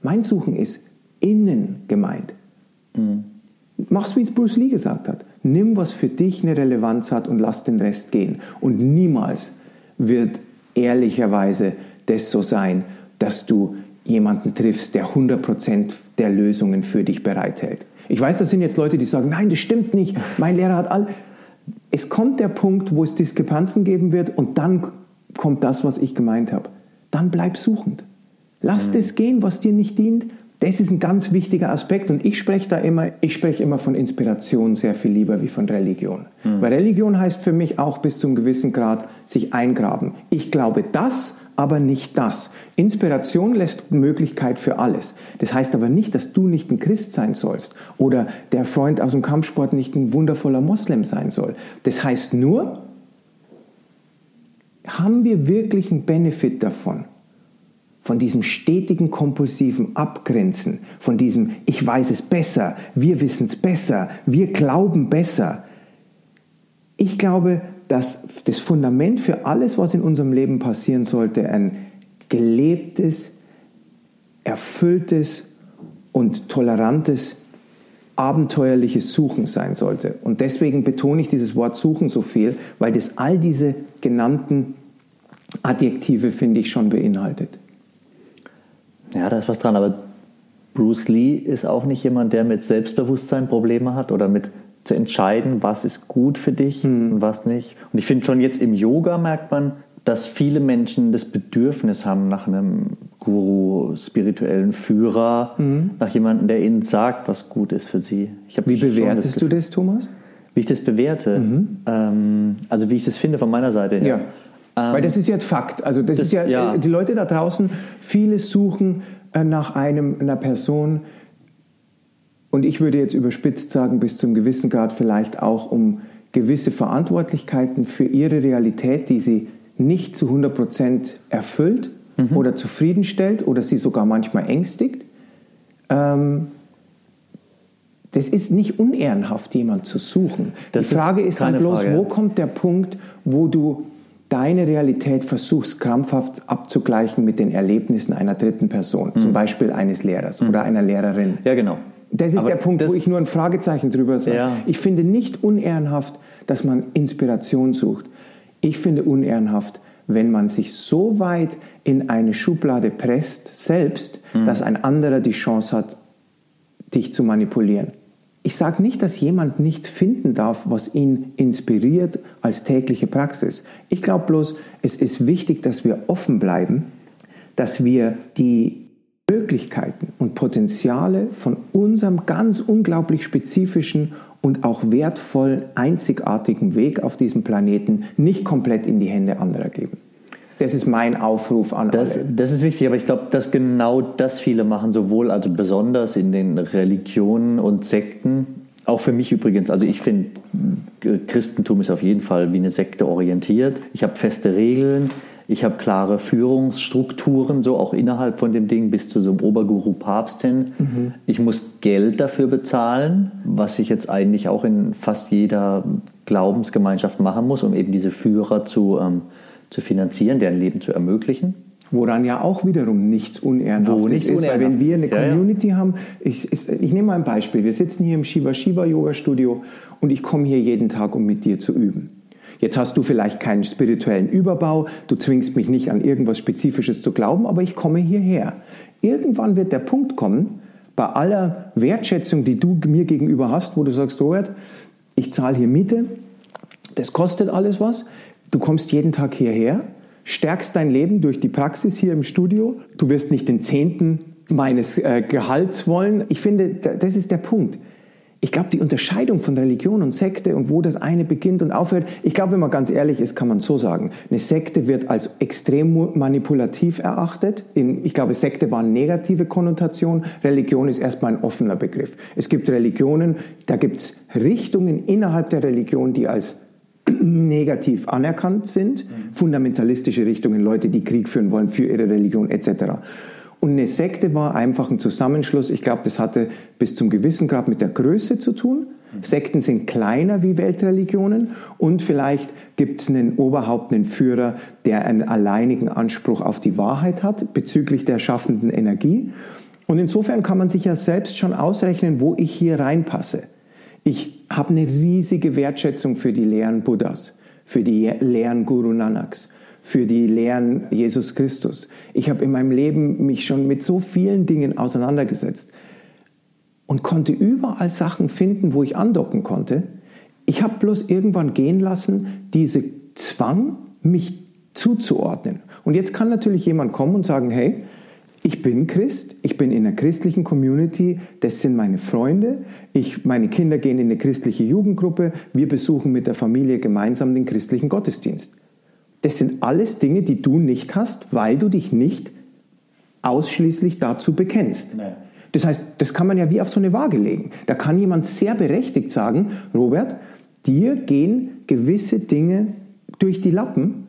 Mein Suchen ist innen gemeint. Mhm. Mach's, wie es Bruce Lee gesagt hat. Nimm, was für dich eine Relevanz hat und lass den Rest gehen. Und niemals wird ehrlicherweise das so sein, dass du jemanden triffst, der 100% der Lösungen für dich bereithält. Ich weiß, das sind jetzt Leute, die sagen, nein, das stimmt nicht, mein Lehrer hat all... Es kommt der Punkt, wo es Diskrepanzen geben wird und dann kommt das, was ich gemeint habe. Dann bleib suchend. Lass mhm. das gehen, was dir nicht dient. Das ist ein ganz wichtiger Aspekt und ich spreche da immer, ich spreche immer von Inspiration sehr viel lieber wie von Religion. Mhm. Weil Religion heißt für mich auch bis zum gewissen Grad sich eingraben. Ich glaube das aber nicht das. Inspiration lässt Möglichkeit für alles. Das heißt aber nicht, dass du nicht ein Christ sein sollst oder der Freund aus dem Kampfsport nicht ein wundervoller Moslem sein soll. Das heißt nur, haben wir wirklich einen Benefit davon? Von diesem stetigen kompulsiven Abgrenzen, von diesem Ich weiß es besser, wir wissen es besser, wir glauben besser. Ich glaube, dass das Fundament für alles, was in unserem Leben passieren sollte, ein gelebtes, erfülltes und tolerantes, abenteuerliches Suchen sein sollte. Und deswegen betone ich dieses Wort Suchen so viel, weil das all diese genannten Adjektive, finde ich, schon beinhaltet. Ja, da ist was dran, aber Bruce Lee ist auch nicht jemand, der mit Selbstbewusstsein Probleme hat oder mit zu entscheiden, was ist gut für dich mhm. und was nicht. Und ich finde schon jetzt im Yoga merkt man, dass viele Menschen das Bedürfnis haben nach einem Guru, spirituellen Führer, mhm. nach jemandem, der ihnen sagt, was gut ist für sie. wie bewertest das du das, Thomas? Wie ich das bewerte? Mhm. Ähm, also wie ich das finde von meiner Seite her. Ja. Ähm, Weil das ist jetzt Fakt. Also das, das ist ja, ja, die Leute da draußen, viele suchen äh, nach einem, einer Person, und ich würde jetzt überspitzt sagen, bis zum gewissen Grad vielleicht auch um gewisse Verantwortlichkeiten für ihre Realität, die sie nicht zu 100 Prozent erfüllt mhm. oder zufriedenstellt oder sie sogar manchmal ängstigt. Ähm, das ist nicht unehrenhaft, jemand zu suchen. Das Die Frage ist, ist dann bloß, Frage. wo kommt der Punkt, wo du deine Realität versuchst krampfhaft abzugleichen mit den Erlebnissen einer dritten Person, mhm. zum Beispiel eines Lehrers mhm. oder einer Lehrerin. Ja, genau. Das ist Aber der Punkt, wo ich nur ein Fragezeichen drüber sage. Ja. Ich finde nicht unehrenhaft, dass man Inspiration sucht. Ich finde unehrenhaft, wenn man sich so weit in eine Schublade presst, selbst, mhm. dass ein anderer die Chance hat, dich zu manipulieren. Ich sage nicht, dass jemand nichts finden darf, was ihn inspiriert als tägliche Praxis. Ich glaube bloß, es ist wichtig, dass wir offen bleiben, dass wir die Möglichkeiten und Potenziale von unserem ganz unglaublich spezifischen und auch wertvoll einzigartigen Weg auf diesem Planeten nicht komplett in die Hände anderer geben. Das ist mein Aufruf an das, alle. Das ist wichtig, aber ich glaube, dass genau das viele machen, sowohl also besonders in den Religionen und Sekten, auch für mich übrigens. Also ich finde, Christentum ist auf jeden Fall wie eine Sekte orientiert. Ich habe feste Regeln. Ich habe klare Führungsstrukturen, so auch innerhalb von dem Ding bis zu so einem Oberguru Papst hin. Mhm. Ich muss Geld dafür bezahlen, was ich jetzt eigentlich auch in fast jeder Glaubensgemeinschaft machen muss, um eben diese Führer zu, ähm, zu finanzieren, deren Leben zu ermöglichen. Woran ja auch wiederum nichts Unehrenhaftes nicht ist, weil wenn wir eine ist, ja, ja. Community haben, ich, ich, ich nehme mal ein Beispiel, wir sitzen hier im Shiva Shiva Yoga Studio und ich komme hier jeden Tag, um mit dir zu üben. Jetzt hast du vielleicht keinen spirituellen Überbau, du zwingst mich nicht an irgendwas Spezifisches zu glauben, aber ich komme hierher. Irgendwann wird der Punkt kommen, bei aller Wertschätzung, die du mir gegenüber hast, wo du sagst, Robert, ich zahle hier Miete, das kostet alles was, du kommst jeden Tag hierher, stärkst dein Leben durch die Praxis hier im Studio, du wirst nicht den Zehnten meines äh, Gehalts wollen. Ich finde, das ist der Punkt ich glaube, die Unterscheidung von Religion und Sekte und wo das eine beginnt und aufhört, ich glaube, wenn man ganz ehrlich ist, kann man so sagen. Eine Sekte wird als extrem manipulativ erachtet. In, ich glaube, Sekte war eine negative Konnotation. Religion ist erstmal ein offener Begriff. Es gibt Religionen, da gibt es Richtungen innerhalb der Religion, die als negativ anerkannt sind. Fundamentalistische Richtungen, Leute, die Krieg führen wollen für ihre Religion etc. Und eine Sekte war einfach ein Zusammenschluss. Ich glaube, das hatte bis zum gewissen Grad mit der Größe zu tun. Sekten sind kleiner wie Weltreligionen und vielleicht gibt es einen Oberhaupt, einen Führer, der einen alleinigen Anspruch auf die Wahrheit hat bezüglich der schaffenden Energie. Und insofern kann man sich ja selbst schon ausrechnen, wo ich hier reinpasse. Ich habe eine riesige Wertschätzung für die Lehren Buddhas, für die Lehren Guru Nanaks für die Lehren Jesus Christus. Ich habe in meinem Leben mich schon mit so vielen Dingen auseinandergesetzt und konnte überall Sachen finden, wo ich andocken konnte. Ich habe bloß irgendwann gehen lassen, diese Zwang, mich zuzuordnen. Und jetzt kann natürlich jemand kommen und sagen, hey, ich bin Christ, ich bin in einer christlichen Community, das sind meine Freunde, ich, meine Kinder gehen in eine christliche Jugendgruppe, wir besuchen mit der Familie gemeinsam den christlichen Gottesdienst. Das sind alles Dinge, die du nicht hast, weil du dich nicht ausschließlich dazu bekennst. Nee. Das heißt, das kann man ja wie auf so eine Waage legen. Da kann jemand sehr berechtigt sagen, Robert, dir gehen gewisse Dinge durch die Lappen,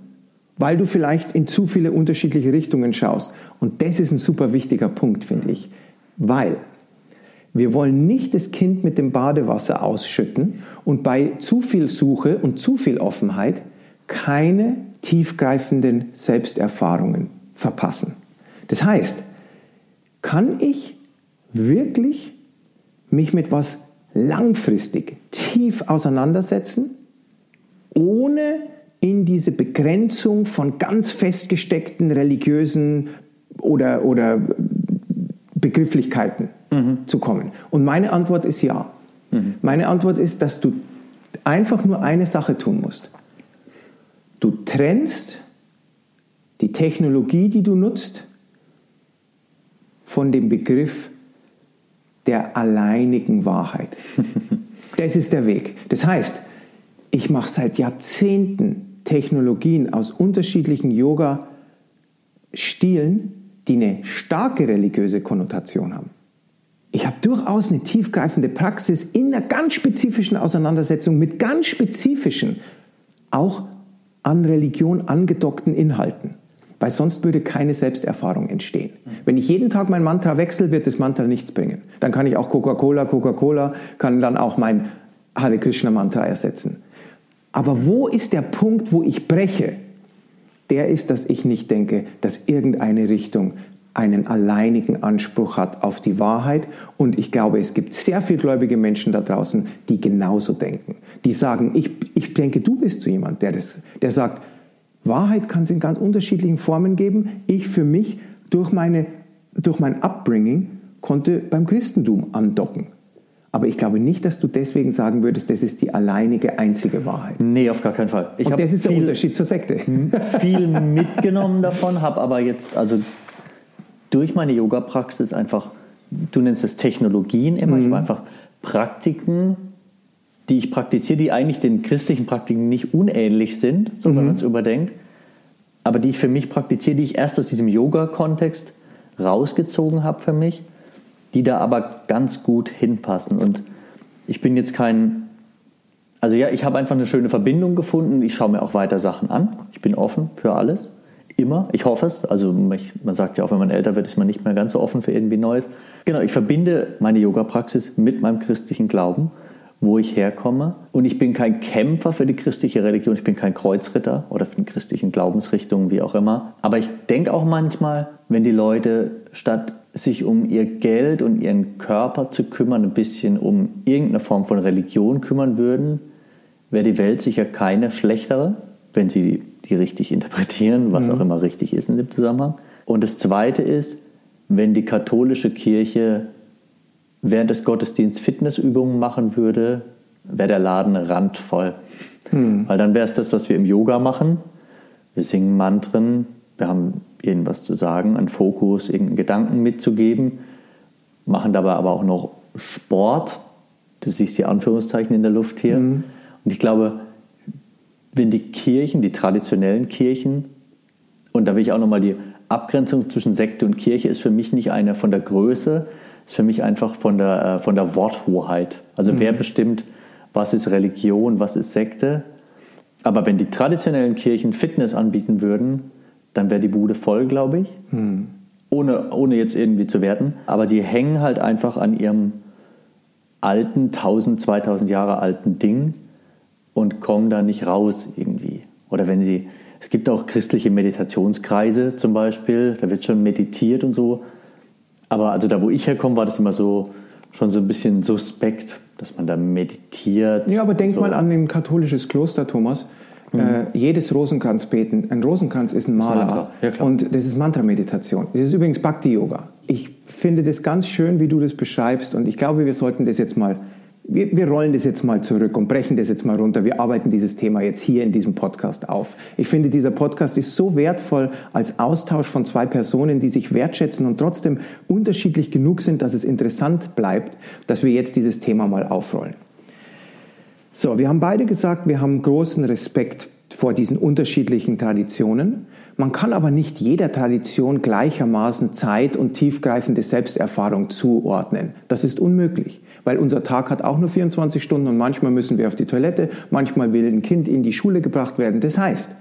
weil du vielleicht in zu viele unterschiedliche Richtungen schaust. Und das ist ein super wichtiger Punkt, finde ich. Weil wir wollen nicht das Kind mit dem Badewasser ausschütten und bei zu viel Suche und zu viel Offenheit keine tiefgreifenden Selbsterfahrungen verpassen. Das heißt, kann ich wirklich mich mit was langfristig tief auseinandersetzen, ohne in diese Begrenzung von ganz festgesteckten religiösen oder, oder Begrifflichkeiten mhm. zu kommen? Und meine Antwort ist ja. Mhm. Meine Antwort ist, dass du einfach nur eine Sache tun musst. Du trennst die Technologie, die du nutzt, von dem Begriff der alleinigen Wahrheit. das ist der Weg. Das heißt, ich mache seit Jahrzehnten Technologien aus unterschiedlichen Yoga-Stilen, die eine starke religiöse Konnotation haben. Ich habe durchaus eine tiefgreifende Praxis in einer ganz spezifischen Auseinandersetzung mit ganz spezifischen, auch an Religion angedockten Inhalten. Weil sonst würde keine Selbsterfahrung entstehen. Wenn ich jeden Tag mein Mantra wechsle, wird das Mantra nichts bringen. Dann kann ich auch Coca-Cola, Coca-Cola, kann dann auch mein Hare Krishna Mantra ersetzen. Aber wo ist der Punkt, wo ich breche? Der ist, dass ich nicht denke, dass irgendeine Richtung einen alleinigen Anspruch hat auf die Wahrheit. Und ich glaube, es gibt sehr viel gläubige Menschen da draußen, die genauso denken. Die sagen, ich, ich denke, du bist so jemand, der, das, der sagt, Wahrheit kann es in ganz unterschiedlichen Formen geben. Ich für mich, durch, meine, durch mein Upbringing, konnte beim Christentum andocken. Aber ich glaube nicht, dass du deswegen sagen würdest, das ist die alleinige, einzige Wahrheit. Nee, auf gar keinen Fall. Ich Und das ist der Unterschied zur Sekte. Viel mitgenommen davon, habe aber jetzt, also durch meine Yoga-Praxis einfach, du nennst es Technologien immer, mhm. ich habe einfach Praktiken, die ich praktiziere, die eigentlich den christlichen Praktiken nicht unähnlich sind, so mhm. wenn man es überdenkt, aber die ich für mich praktiziere, die ich erst aus diesem Yoga-Kontext rausgezogen habe für mich, die da aber ganz gut hinpassen. Und ich bin jetzt kein, also ja, ich habe einfach eine schöne Verbindung gefunden. Ich schaue mir auch weiter Sachen an. Ich bin offen für alles. Immer. Ich hoffe es. Also man sagt ja auch, wenn man älter wird, ist man nicht mehr ganz so offen für irgendwie Neues. Genau, ich verbinde meine Yoga-Praxis mit meinem christlichen Glauben wo ich herkomme. Und ich bin kein Kämpfer für die christliche Religion, ich bin kein Kreuzritter oder für die christlichen Glaubensrichtungen, wie auch immer. Aber ich denke auch manchmal, wenn die Leute statt sich um ihr Geld und ihren Körper zu kümmern, ein bisschen um irgendeine Form von Religion kümmern würden, wäre die Welt sicher keine schlechtere, wenn sie die richtig interpretieren, was mhm. auch immer richtig ist in dem Zusammenhang. Und das Zweite ist, wenn die katholische Kirche während des Gottesdienstes Fitnessübungen machen würde, wäre der Laden randvoll. Mhm. Weil dann wäre es das, was wir im Yoga machen. Wir singen Mantren, wir haben irgendwas zu sagen, einen Fokus, irgendeinen Gedanken mitzugeben, machen dabei aber auch noch Sport. Du siehst die Anführungszeichen in der Luft hier. Mhm. Und ich glaube, wenn die Kirchen, die traditionellen Kirchen, und da will ich auch nochmal die Abgrenzung zwischen Sekte und Kirche ist für mich nicht eine von der Größe, ist für mich einfach von der, äh, von der Worthoheit. Also mhm. wer bestimmt, was ist Religion, was ist Sekte. Aber wenn die traditionellen Kirchen Fitness anbieten würden, dann wäre die Bude voll, glaube ich. Mhm. Ohne, ohne jetzt irgendwie zu werten. Aber die hängen halt einfach an ihrem alten, 1000, 2000 Jahre alten Ding und kommen da nicht raus irgendwie. Oder wenn sie, es gibt auch christliche Meditationskreise zum Beispiel, da wird schon meditiert und so. Aber also da, wo ich herkomme, war das immer so schon so ein bisschen suspekt, dass man da meditiert. Ja, aber denk so. mal an ein katholisches Kloster, Thomas. Mhm. Äh, jedes Rosenkranzbeten, ein Rosenkranz ist ein Maler. Ja, und das ist Mantra-Meditation. Das ist übrigens Bhakti-Yoga. Ich finde das ganz schön, wie du das beschreibst. Und ich glaube, wir sollten das jetzt mal wir, wir, rollen das jetzt mal zurück und brechen das jetzt mal runter. Wir arbeiten dieses Thema jetzt hier in diesem Podcast auf. Ich finde, dieser Podcast ist so wertvoll als Austausch von zwei Personen, die sich wertschätzen und trotzdem unterschiedlich genug sind, dass es interessant bleibt, dass wir jetzt dieses Thema mal aufrollen. So, wir haben beide gesagt, wir haben großen Respekt vor diesen unterschiedlichen Traditionen. Man kann aber nicht jeder Tradition gleichermaßen Zeit und tiefgreifende Selbsterfahrung zuordnen. Das ist unmöglich weil unser Tag hat auch nur 24 Stunden und manchmal müssen wir auf die Toilette, manchmal will ein Kind in die Schule gebracht werden. Das heißt,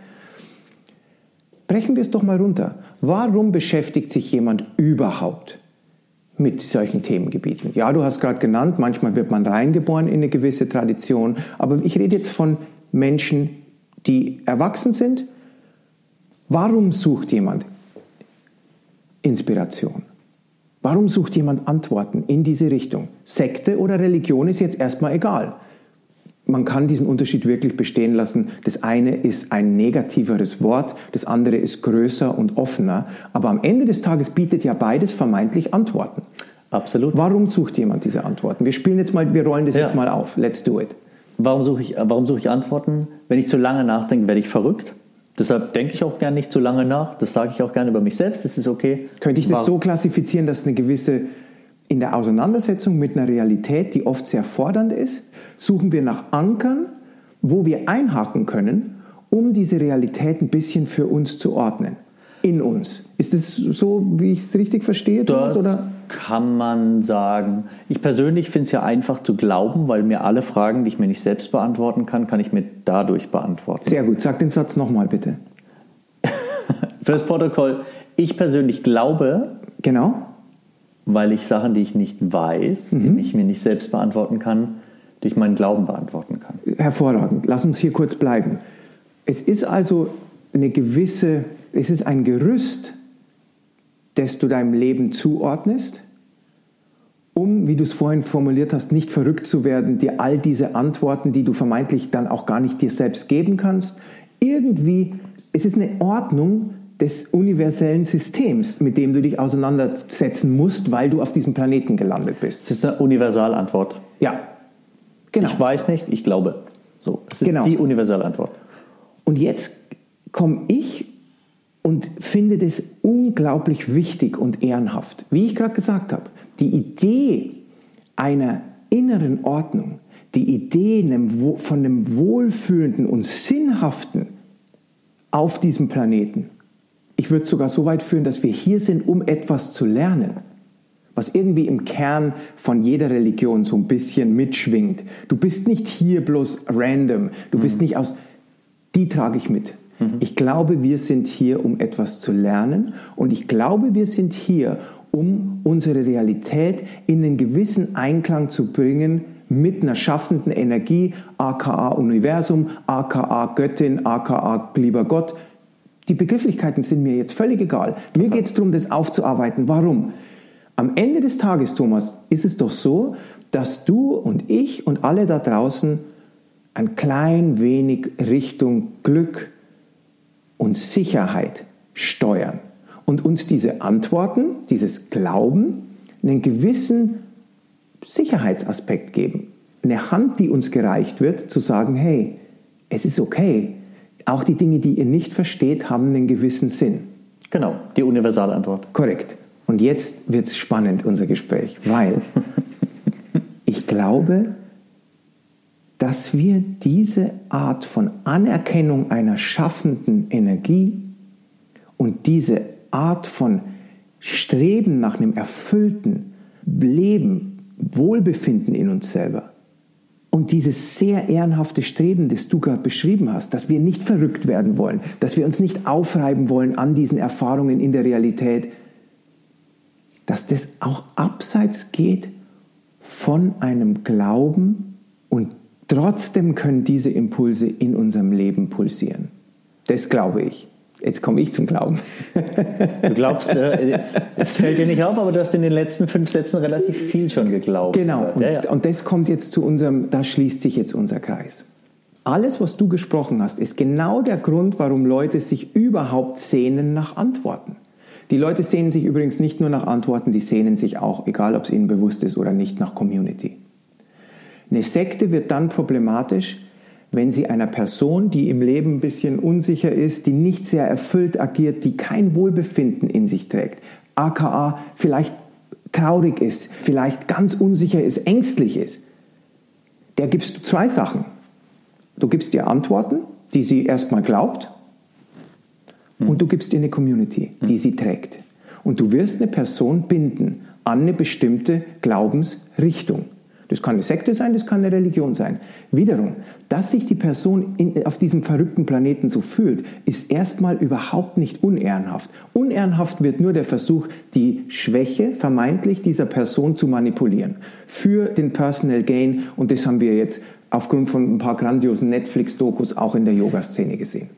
brechen wir es doch mal runter. Warum beschäftigt sich jemand überhaupt mit solchen Themengebieten? Ja, du hast gerade genannt, manchmal wird man reingeboren in eine gewisse Tradition, aber ich rede jetzt von Menschen, die erwachsen sind. Warum sucht jemand Inspiration? Warum sucht jemand Antworten in diese Richtung? Sekte oder Religion ist jetzt erstmal egal. Man kann diesen Unterschied wirklich bestehen lassen. Das eine ist ein negativeres Wort, das andere ist größer und offener. Aber am Ende des Tages bietet ja beides vermeintlich Antworten. Absolut. Warum sucht jemand diese Antworten? Wir spielen jetzt mal, wir rollen das ja. jetzt mal auf. Let's do it. Warum suche ich, warum suche ich Antworten? Wenn ich zu lange nachdenke, werde ich verrückt. Deshalb denke ich auch gerne nicht zu lange nach. Das sage ich auch gerne über mich selbst. Das ist okay. Könnte ich das so klassifizieren, dass eine gewisse in der Auseinandersetzung mit einer Realität, die oft sehr fordernd ist, suchen wir nach Ankern, wo wir einhaken können, um diese Realität ein bisschen für uns zu ordnen. In uns. Ist es so, wie ich es richtig verstehe, Thomas? Oder? kann man sagen. Ich persönlich finde es ja einfach zu glauben, weil mir alle Fragen, die ich mir nicht selbst beantworten kann, kann ich mir dadurch beantworten. Sehr gut, sag den Satz nochmal bitte. Fürs Protokoll, ich persönlich glaube. Genau. Weil ich Sachen, die ich nicht weiß, mhm. die ich mir nicht selbst beantworten kann, durch meinen Glauben beantworten kann. Hervorragend. Lass uns hier kurz bleiben. Es ist also eine gewisse, es ist ein Gerüst, das du deinem Leben zuordnest, um, wie du es vorhin formuliert hast, nicht verrückt zu werden, dir all diese Antworten, die du vermeintlich dann auch gar nicht dir selbst geben kannst, irgendwie, es ist eine Ordnung des universellen Systems, mit dem du dich auseinandersetzen musst, weil du auf diesem Planeten gelandet bist. Es ist eine Universalantwort. Ja, genau. Ich weiß nicht, ich glaube. So, es ist genau. die Universalantwort. Und jetzt komme ich und finde das unglaublich wichtig und ehrenhaft. Wie ich gerade gesagt habe, die Idee einer inneren Ordnung, die Idee von einem wohlfühlenden und sinnhaften auf diesem Planeten. Ich würde sogar so weit führen, dass wir hier sind, um etwas zu lernen, was irgendwie im Kern von jeder Religion so ein bisschen mitschwingt. Du bist nicht hier bloß random, du bist mhm. nicht aus, die trage ich mit. Mhm. Ich glaube, wir sind hier, um etwas zu lernen und ich glaube, wir sind hier, um unsere Realität in einen gewissen Einklang zu bringen mit einer schaffenden Energie, aka Universum, aka Göttin, aka lieber Gott. Die Begrifflichkeiten sind mir jetzt völlig egal. Mir geht es darum, das aufzuarbeiten. Warum? Am Ende des Tages, Thomas, ist es doch so, dass du und ich und alle da draußen ein klein wenig Richtung Glück und Sicherheit steuern und uns diese Antworten, dieses Glauben, einen gewissen Sicherheitsaspekt geben. Eine Hand, die uns gereicht wird, zu sagen, hey, es ist okay. Auch die Dinge, die ihr nicht versteht, haben einen gewissen Sinn. Genau, die Universalantwort. Korrekt. Und jetzt wird es spannend, unser Gespräch, weil ich glaube, dass wir diese Art von Anerkennung einer schaffenden Energie und diese Art von Streben nach einem erfüllten Leben, Wohlbefinden in uns selber und dieses sehr ehrenhafte Streben, das du gerade beschrieben hast, dass wir nicht verrückt werden wollen, dass wir uns nicht aufreiben wollen an diesen Erfahrungen in der Realität, dass das auch abseits geht von einem Glauben und trotzdem können diese Impulse in unserem Leben pulsieren. Das glaube ich. Jetzt komme ich zum Glauben. Du glaubst, äh, es fällt dir nicht auf, aber du hast in den letzten fünf Sätzen relativ viel schon geglaubt. Genau, und, ja, ja. und das kommt jetzt zu unserem, da schließt sich jetzt unser Kreis. Alles, was du gesprochen hast, ist genau der Grund, warum Leute sich überhaupt sehnen nach Antworten. Die Leute sehnen sich übrigens nicht nur nach Antworten, die sehnen sich auch, egal ob es ihnen bewusst ist oder nicht, nach Community. Eine Sekte wird dann problematisch, wenn sie einer Person, die im Leben ein bisschen unsicher ist, die nicht sehr erfüllt agiert, die kein Wohlbefinden in sich trägt, aka vielleicht traurig ist, vielleicht ganz unsicher ist, ängstlich ist, der gibst du zwei Sachen. Du gibst ihr Antworten, die sie erstmal glaubt, und du gibst ihr eine Community, die sie trägt. Und du wirst eine Person binden an eine bestimmte Glaubensrichtung. Das kann eine Sekte sein, das kann eine Religion sein. Wiederum, dass sich die Person in, auf diesem verrückten Planeten so fühlt, ist erstmal überhaupt nicht unehrenhaft. Unehrenhaft wird nur der Versuch, die Schwäche vermeintlich dieser Person zu manipulieren. Für den Personal Gain. Und das haben wir jetzt aufgrund von ein paar grandiosen Netflix-Dokus auch in der Yoga-Szene gesehen.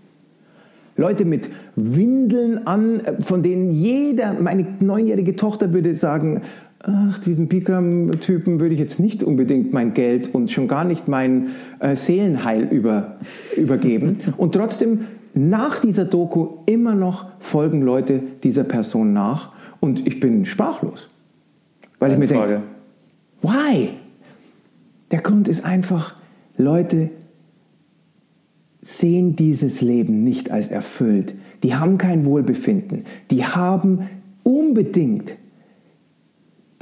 Leute mit Windeln an, von denen jeder, meine neunjährige Tochter würde sagen, ach, diesen Bikram-Typen würde ich jetzt nicht unbedingt mein Geld und schon gar nicht mein äh, Seelenheil über, übergeben. Und trotzdem, nach dieser Doku immer noch folgen Leute dieser Person nach. Und ich bin sprachlos. Weil Eine ich mir denke, why? Der Grund ist einfach, Leute sehen dieses Leben nicht als erfüllt. Die haben kein Wohlbefinden. Die haben unbedingt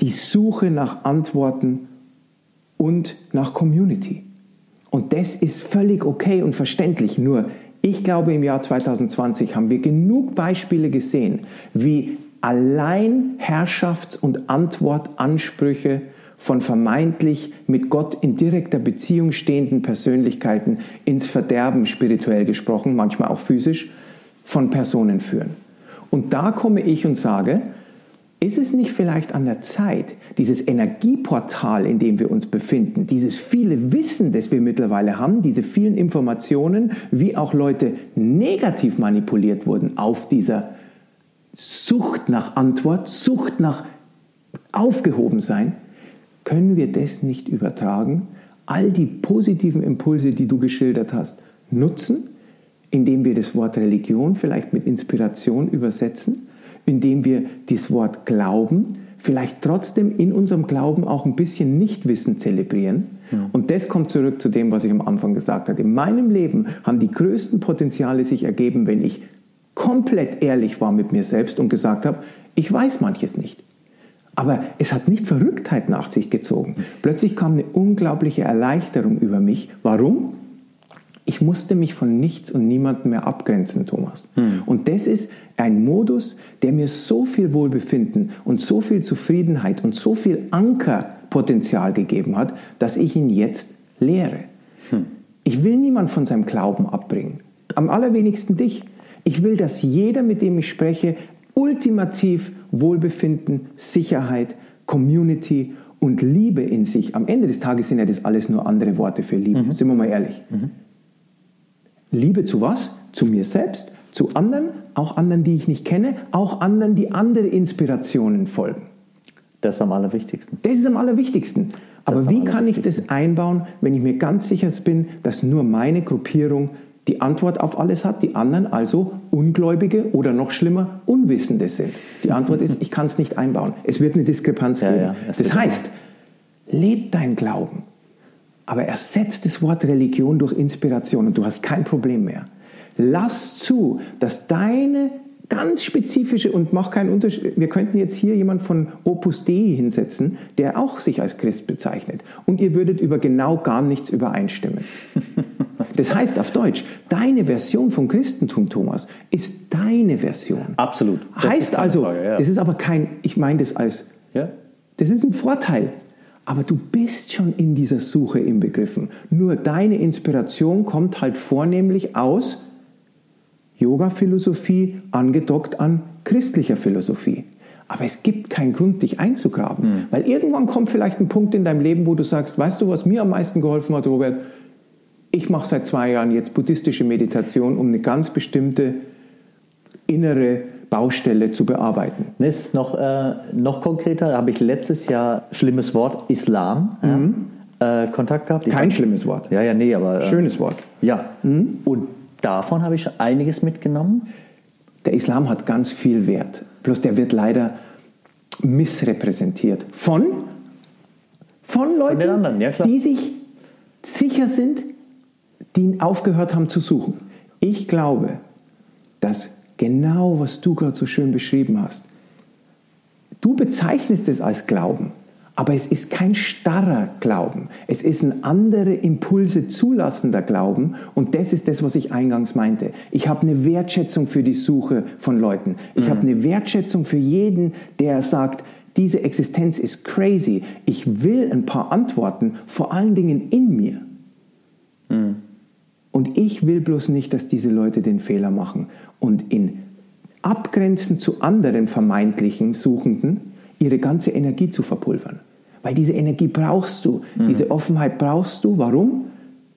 die Suche nach Antworten und nach Community. Und das ist völlig okay und verständlich. Nur ich glaube, im Jahr 2020 haben wir genug Beispiele gesehen, wie allein Herrschafts- und Antwortansprüche von vermeintlich mit Gott in direkter Beziehung stehenden Persönlichkeiten ins Verderben spirituell gesprochen, manchmal auch physisch, von Personen führen. Und da komme ich und sage, ist es nicht vielleicht an der Zeit, dieses Energieportal, in dem wir uns befinden, dieses viele Wissen, das wir mittlerweile haben, diese vielen Informationen, wie auch Leute negativ manipuliert wurden auf dieser Sucht nach Antwort, Sucht nach Aufgehobensein, können wir das nicht übertragen, all die positiven Impulse, die du geschildert hast, nutzen, indem wir das Wort Religion vielleicht mit Inspiration übersetzen indem wir das Wort Glauben vielleicht trotzdem in unserem Glauben auch ein bisschen Nichtwissen zelebrieren. Ja. Und das kommt zurück zu dem, was ich am Anfang gesagt habe. In meinem Leben haben die größten Potenziale sich ergeben, wenn ich komplett ehrlich war mit mir selbst und gesagt habe, ich weiß manches nicht. Aber es hat nicht Verrücktheit nach sich gezogen. Plötzlich kam eine unglaubliche Erleichterung über mich. Warum? Ich musste mich von nichts und niemandem mehr abgrenzen, Thomas. Hm. Und das ist ein Modus, der mir so viel Wohlbefinden und so viel Zufriedenheit und so viel Ankerpotenzial gegeben hat, dass ich ihn jetzt lehre. Hm. Ich will niemand von seinem Glauben abbringen. Am allerwenigsten dich. Ich will, dass jeder, mit dem ich spreche, ultimativ Wohlbefinden, Sicherheit, Community und Liebe in sich, am Ende des Tages sind ja das alles nur andere Worte für Liebe, mhm. sind wir mal ehrlich. Mhm. Liebe zu was? Zu mir selbst, zu anderen, auch anderen, die ich nicht kenne, auch anderen, die andere Inspirationen folgen. Das ist am allerwichtigsten. Das ist am allerwichtigsten. Aber wie kann ich das einbauen, wenn ich mir ganz sicher bin, dass nur meine Gruppierung die Antwort auf alles hat, die anderen also Ungläubige oder noch schlimmer Unwissende sind? Die Antwort ist, ich kann es nicht einbauen. Es wird eine Diskrepanz geben. Ja, ja, das heißt, leb dein Glauben, aber ersetzt das Wort Religion durch Inspiration und du hast kein Problem mehr. Lass zu, dass deine ganz spezifische und mach keinen Unterschied. Wir könnten jetzt hier jemand von Opus Dei hinsetzen, der auch sich als Christ bezeichnet. Und ihr würdet über genau gar nichts übereinstimmen. Das heißt auf Deutsch, deine Version vom Christentum, Thomas, ist deine Version. Absolut. Das heißt also, Frage, ja. das ist aber kein, ich meine das als, ja. das ist ein Vorteil. Aber du bist schon in dieser Suche inbegriffen. Nur deine Inspiration kommt halt vornehmlich aus Yoga-Philosophie angedockt an christlicher Philosophie. Aber es gibt keinen Grund, dich einzugraben. Mhm. Weil irgendwann kommt vielleicht ein Punkt in deinem Leben, wo du sagst, weißt du, was mir am meisten geholfen hat, Robert? Ich mache seit zwei Jahren jetzt buddhistische Meditation, um eine ganz bestimmte innere Baustelle zu bearbeiten. Es ist noch, äh, noch konkreter, habe ich letztes Jahr, schlimmes Wort, Islam, mhm. äh, Kontakt gehabt. Ich Kein schlimmes Wort. Ja, ja, nee, aber... Äh, Schönes Wort. Ja. Mhm. Und davon habe ich einiges mitgenommen. Der Islam hat ganz viel Wert. Bloß der wird leider missrepräsentiert von, von Leuten, von anderen, ja, die sich sicher sind, die aufgehört haben zu suchen. Ich glaube, dass genau, was du gerade so schön beschrieben hast, du bezeichnest es als Glauben, aber es ist kein starrer Glauben. Es ist ein andere Impulse zulassender Glauben. Und das ist das, was ich eingangs meinte. Ich habe eine Wertschätzung für die Suche von Leuten. Ich mhm. habe eine Wertschätzung für jeden, der sagt, diese Existenz ist crazy. Ich will ein paar Antworten, vor allen Dingen in mir. Mhm. Und ich will bloß nicht, dass diese Leute den Fehler machen und in Abgrenzen zu anderen vermeintlichen Suchenden ihre ganze Energie zu verpulvern. Weil diese Energie brauchst du, mhm. diese Offenheit brauchst du. Warum?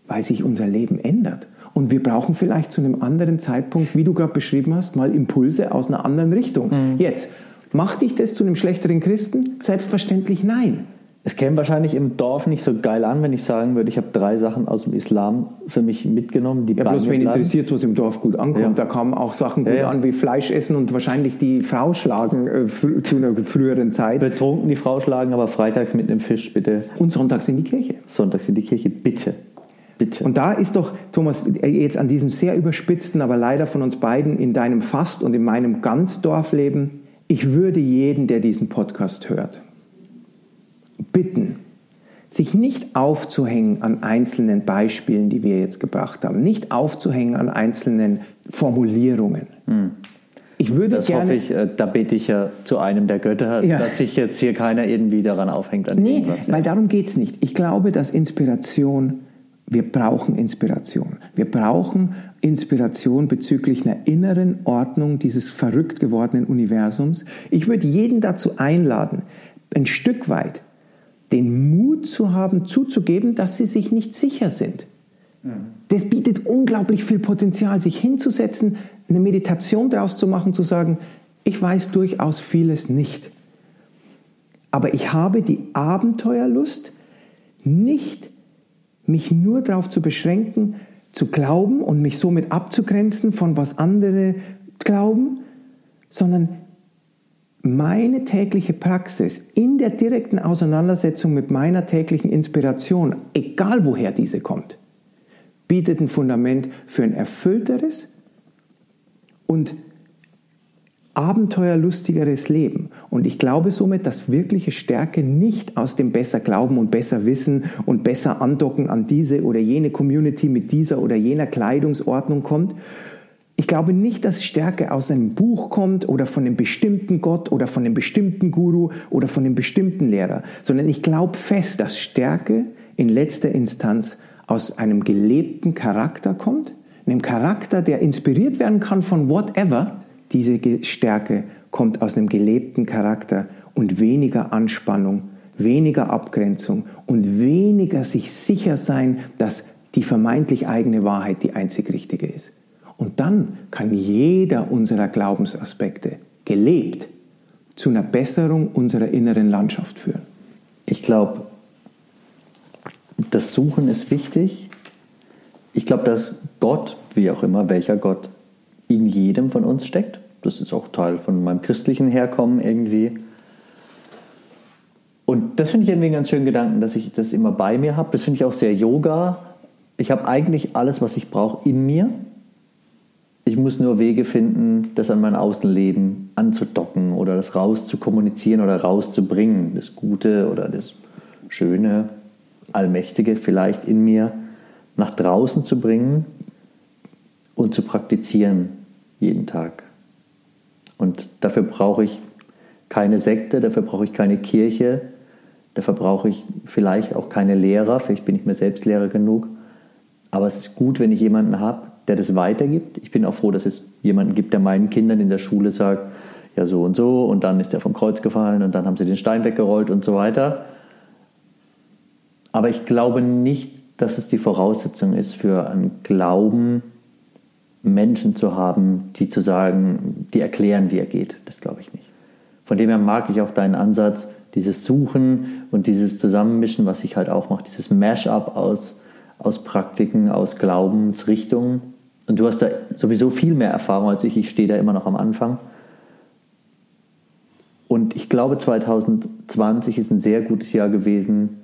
Weil sich unser Leben ändert. Und wir brauchen vielleicht zu einem anderen Zeitpunkt, wie du gerade beschrieben hast, mal Impulse aus einer anderen Richtung. Mhm. Jetzt, macht dich das zu einem schlechteren Christen? Selbstverständlich nein. Es käme wahrscheinlich im Dorf nicht so geil an, wenn ich sagen würde, ich habe drei Sachen aus dem Islam für mich mitgenommen, die Ja, bloß wen interessiert was im Dorf gut ankommt. Ja. Da kamen auch Sachen gut ja, ja. an wie Fleisch essen und wahrscheinlich die Frau schlagen äh, zu einer früheren Zeit. Betrunken die Frau schlagen, aber freitags mit einem Fisch, bitte. Und sonntags in die Kirche. Sonntags in die Kirche, bitte. Bitte. Und da ist doch, Thomas, jetzt an diesem sehr überspitzten, aber leider von uns beiden in deinem Fast und in meinem Ganzdorfleben, ich würde jeden, der diesen Podcast hört, bitten, sich nicht aufzuhängen an einzelnen Beispielen, die wir jetzt gebracht haben, nicht aufzuhängen an einzelnen Formulierungen. Hm. Ich würde das gerne, hoffe ich, äh, da bete ich ja zu einem der Götter, ja. dass sich jetzt hier keiner irgendwie daran aufhängt. An nee, irgendwas, ja. weil darum geht es nicht. Ich glaube, dass Inspiration, wir brauchen Inspiration. Wir brauchen Inspiration bezüglich einer inneren Ordnung dieses verrückt gewordenen Universums. Ich würde jeden dazu einladen, ein Stück weit den Mut zu haben, zuzugeben, dass sie sich nicht sicher sind. Das bietet unglaublich viel Potenzial, sich hinzusetzen, eine Meditation daraus zu machen, zu sagen, ich weiß durchaus vieles nicht. Aber ich habe die Abenteuerlust, nicht mich nur darauf zu beschränken, zu glauben und mich somit abzugrenzen von was andere glauben, sondern meine tägliche Praxis in der direkten Auseinandersetzung mit meiner täglichen Inspiration, egal woher diese kommt, bietet ein Fundament für ein erfüllteres und abenteuerlustigeres Leben. Und ich glaube somit, dass wirkliche Stärke nicht aus dem besser glauben und besser wissen und besser andocken an diese oder jene Community mit dieser oder jener Kleidungsordnung kommt, ich glaube nicht, dass Stärke aus einem Buch kommt oder von einem bestimmten Gott oder von einem bestimmten Guru oder von einem bestimmten Lehrer, sondern ich glaube fest, dass Stärke in letzter Instanz aus einem gelebten Charakter kommt, einem Charakter, der inspiriert werden kann von whatever. Diese Stärke kommt aus einem gelebten Charakter und weniger Anspannung weniger Abgrenzung und weniger sich sicher sein, dass die vermeintlich eigene Wahrheit die einzig richtige ist. Und dann kann jeder unserer Glaubensaspekte gelebt zu einer Besserung unserer inneren Landschaft führen. Ich glaube, das Suchen ist wichtig. Ich glaube, dass Gott, wie auch immer, welcher Gott in jedem von uns steckt. Das ist auch Teil von meinem christlichen Herkommen irgendwie. Und das finde ich irgendwie einen ganz schönen Gedanken, dass ich das immer bei mir habe. Das finde ich auch sehr Yoga. Ich habe eigentlich alles, was ich brauche, in mir. Ich muss nur Wege finden, das an mein Außenleben anzudocken oder das rauszukommunizieren oder rauszubringen. Das Gute oder das Schöne, Allmächtige vielleicht in mir nach draußen zu bringen und zu praktizieren jeden Tag. Und dafür brauche ich keine Sekte, dafür brauche ich keine Kirche, dafür brauche ich vielleicht auch keine Lehrer, vielleicht bin ich mir selbst Lehrer genug. Aber es ist gut, wenn ich jemanden habe, der das weitergibt. Ich bin auch froh, dass es jemanden gibt, der meinen Kindern in der Schule sagt, ja so und so und dann ist er vom Kreuz gefallen und dann haben sie den Stein weggerollt und so weiter. Aber ich glaube nicht, dass es die Voraussetzung ist für einen Glauben, Menschen zu haben, die zu sagen, die erklären, wie er geht. Das glaube ich nicht. Von dem her mag ich auch deinen Ansatz, dieses Suchen und dieses Zusammenmischen, was ich halt auch mache, dieses Mash-up aus, aus Praktiken, aus Glaubensrichtungen. Und du hast da sowieso viel mehr Erfahrung als ich. Ich stehe da immer noch am Anfang. Und ich glaube, 2020 ist ein sehr gutes Jahr gewesen,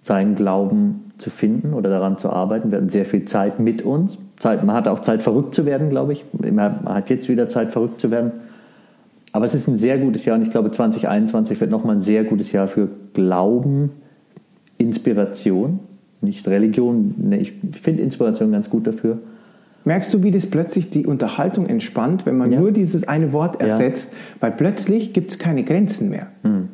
seinen Glauben zu finden oder daran zu arbeiten. Wir hatten sehr viel Zeit mit uns. Zeit, man hat auch Zeit, verrückt zu werden, glaube ich. Man hat jetzt wieder Zeit, verrückt zu werden. Aber es ist ein sehr gutes Jahr und ich glaube, 2021 wird nochmal ein sehr gutes Jahr für Glauben, Inspiration, nicht Religion. Ich finde Inspiration ganz gut dafür. Merkst du, wie das plötzlich die Unterhaltung entspannt, wenn man ja. nur dieses eine Wort ersetzt? Ja. Weil plötzlich gibt es keine Grenzen mehr. Hm.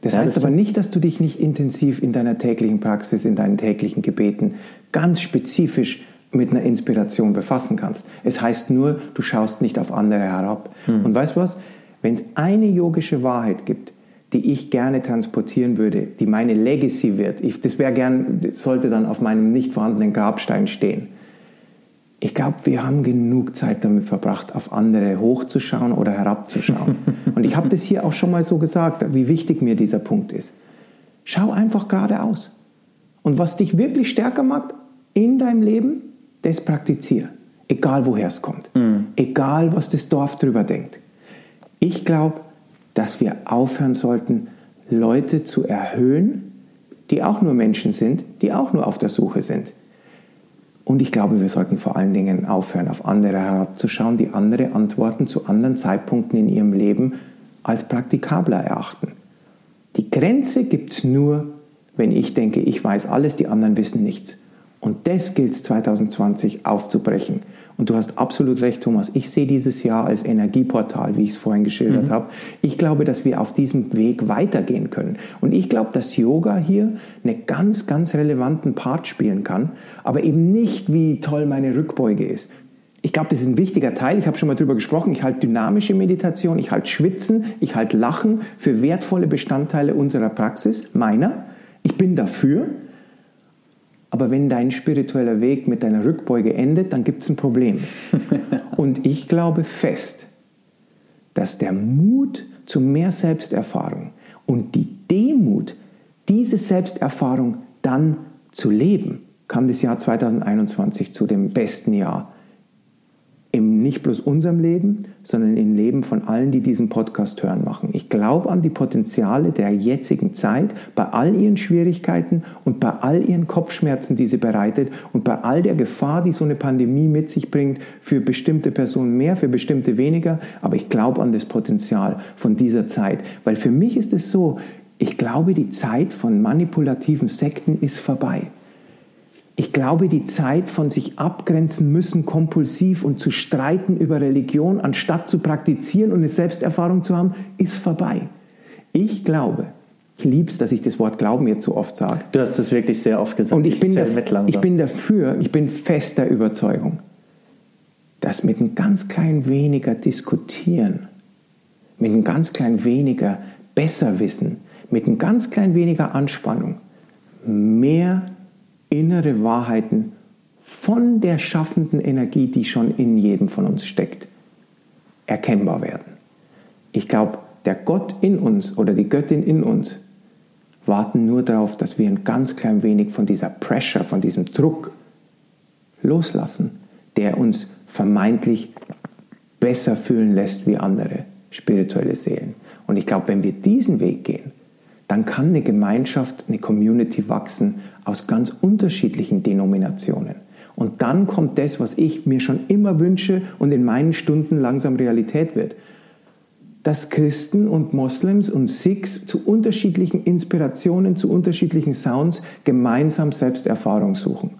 Das ja, heißt das aber nicht, dass du dich nicht intensiv in deiner täglichen Praxis, in deinen täglichen Gebeten ganz spezifisch mit einer Inspiration befassen kannst. Es heißt nur, du schaust nicht auf andere herab. Hm. Und weißt du was? Wenn es eine yogische Wahrheit gibt, die ich gerne transportieren würde, die meine Legacy wird, ich, das wäre gern, sollte dann auf meinem nicht vorhandenen Grabstein stehen, ich glaube, wir haben genug Zeit damit verbracht, auf andere hochzuschauen oder herabzuschauen. Und ich habe das hier auch schon mal so gesagt, wie wichtig mir dieser Punkt ist. Schau einfach geradeaus. Und was dich wirklich stärker macht in deinem Leben, das praktiziere. Egal woher es kommt. Mhm. Egal was das Dorf drüber denkt. Ich glaube, dass wir aufhören sollten, Leute zu erhöhen, die auch nur Menschen sind, die auch nur auf der Suche sind. Und ich glaube, wir sollten vor allen Dingen aufhören, auf andere herabzuschauen, die andere Antworten zu anderen Zeitpunkten in ihrem Leben als praktikabler erachten. Die Grenze gibt es nur, wenn ich denke, ich weiß alles, die anderen wissen nichts. Und das gilt es 2020 aufzubrechen. Und du hast absolut recht, Thomas. Ich sehe dieses Jahr als Energieportal, wie ich es vorhin geschildert mhm. habe. Ich glaube, dass wir auf diesem Weg weitergehen können. Und ich glaube, dass Yoga hier einen ganz, ganz relevanten Part spielen kann, aber eben nicht, wie toll meine Rückbeuge ist. Ich glaube, das ist ein wichtiger Teil. Ich habe schon mal darüber gesprochen. Ich halte dynamische Meditation, ich halte Schwitzen, ich halte Lachen für wertvolle Bestandteile unserer Praxis, meiner. Ich bin dafür. Aber wenn dein spiritueller Weg mit deiner Rückbeuge endet, dann gibt es ein Problem. Und ich glaube fest, dass der Mut zu mehr Selbsterfahrung und die Demut, diese Selbsterfahrung dann zu leben, kann das Jahr 2021 zu dem besten Jahr im nicht bloß unserem Leben, sondern im Leben von allen, die diesen Podcast hören, machen. Ich glaube an die Potenziale der jetzigen Zeit, bei all ihren Schwierigkeiten und bei all ihren Kopfschmerzen, die sie bereitet und bei all der Gefahr, die so eine Pandemie mit sich bringt, für bestimmte Personen mehr, für bestimmte weniger. Aber ich glaube an das Potenzial von dieser Zeit, weil für mich ist es so, ich glaube, die Zeit von manipulativen Sekten ist vorbei. Ich glaube, die Zeit von sich abgrenzen müssen, kompulsiv und zu streiten über Religion, anstatt zu praktizieren und eine Selbsterfahrung zu haben, ist vorbei. Ich glaube, ich liebe es, dass ich das Wort Glauben jetzt so oft sage. Du hast das wirklich sehr oft gesagt. Und ich, ich bin, da, ich bin dafür, ich bin fester Überzeugung, dass mit ein ganz klein weniger diskutieren, mit ein ganz klein weniger besser wissen, mit ein ganz klein weniger Anspannung mehr innere Wahrheiten von der schaffenden Energie, die schon in jedem von uns steckt, erkennbar werden. Ich glaube, der Gott in uns oder die Göttin in uns warten nur darauf, dass wir ein ganz klein wenig von dieser Pressure, von diesem Druck loslassen, der uns vermeintlich besser fühlen lässt wie andere spirituelle Seelen. Und ich glaube, wenn wir diesen Weg gehen, dann kann eine Gemeinschaft, eine Community wachsen aus ganz unterschiedlichen Denominationen. Und dann kommt das, was ich mir schon immer wünsche und in meinen Stunden langsam Realität wird. Dass Christen und Moslems und Sikhs zu unterschiedlichen Inspirationen, zu unterschiedlichen Sounds gemeinsam Selbsterfahrung suchen.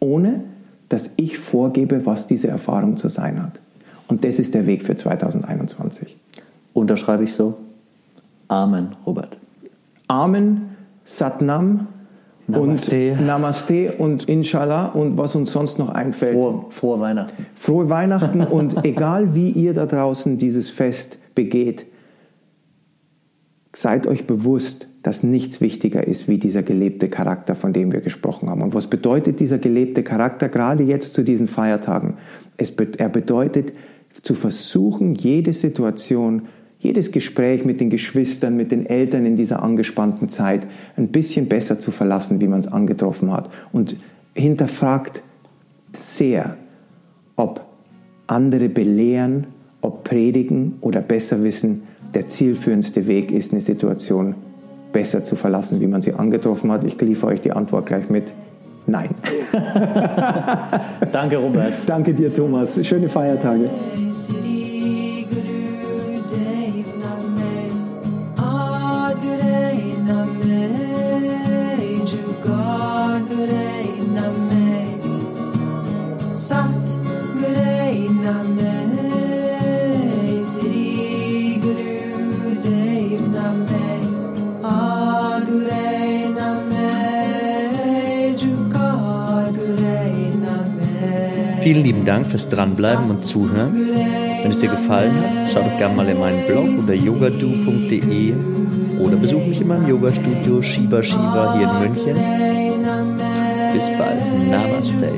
Ohne dass ich vorgebe, was diese Erfahrung zu sein hat. Und das ist der Weg für 2021. Unterschreibe ich so. Amen, Robert. Amen, Satnam Namaste. und Namaste und Inshallah und was uns sonst noch einfällt. Frohe, frohe Weihnachten. Frohe Weihnachten und egal wie ihr da draußen dieses Fest begeht, seid euch bewusst, dass nichts wichtiger ist wie dieser gelebte Charakter, von dem wir gesprochen haben. Und was bedeutet dieser gelebte Charakter gerade jetzt zu diesen Feiertagen? Es, er bedeutet zu versuchen, jede Situation, jedes Gespräch mit den Geschwistern, mit den Eltern in dieser angespannten Zeit ein bisschen besser zu verlassen, wie man es angetroffen hat. Und hinterfragt sehr, ob andere belehren, ob predigen oder besser wissen, der zielführendste Weg ist, eine Situation besser zu verlassen, wie man sie angetroffen hat? Ich liefere euch die Antwort gleich mit. Nein. Danke, Robert. Danke dir, Thomas. Schöne Feiertage. Vielen lieben Dank fürs Dranbleiben und Zuhören. Wenn es dir gefallen hat, schau doch gerne mal in meinen Blog unter yogadu.de oder besuch mich in meinem Yoga-Studio Shiva Shiva hier in München. Bis bald. Namaste.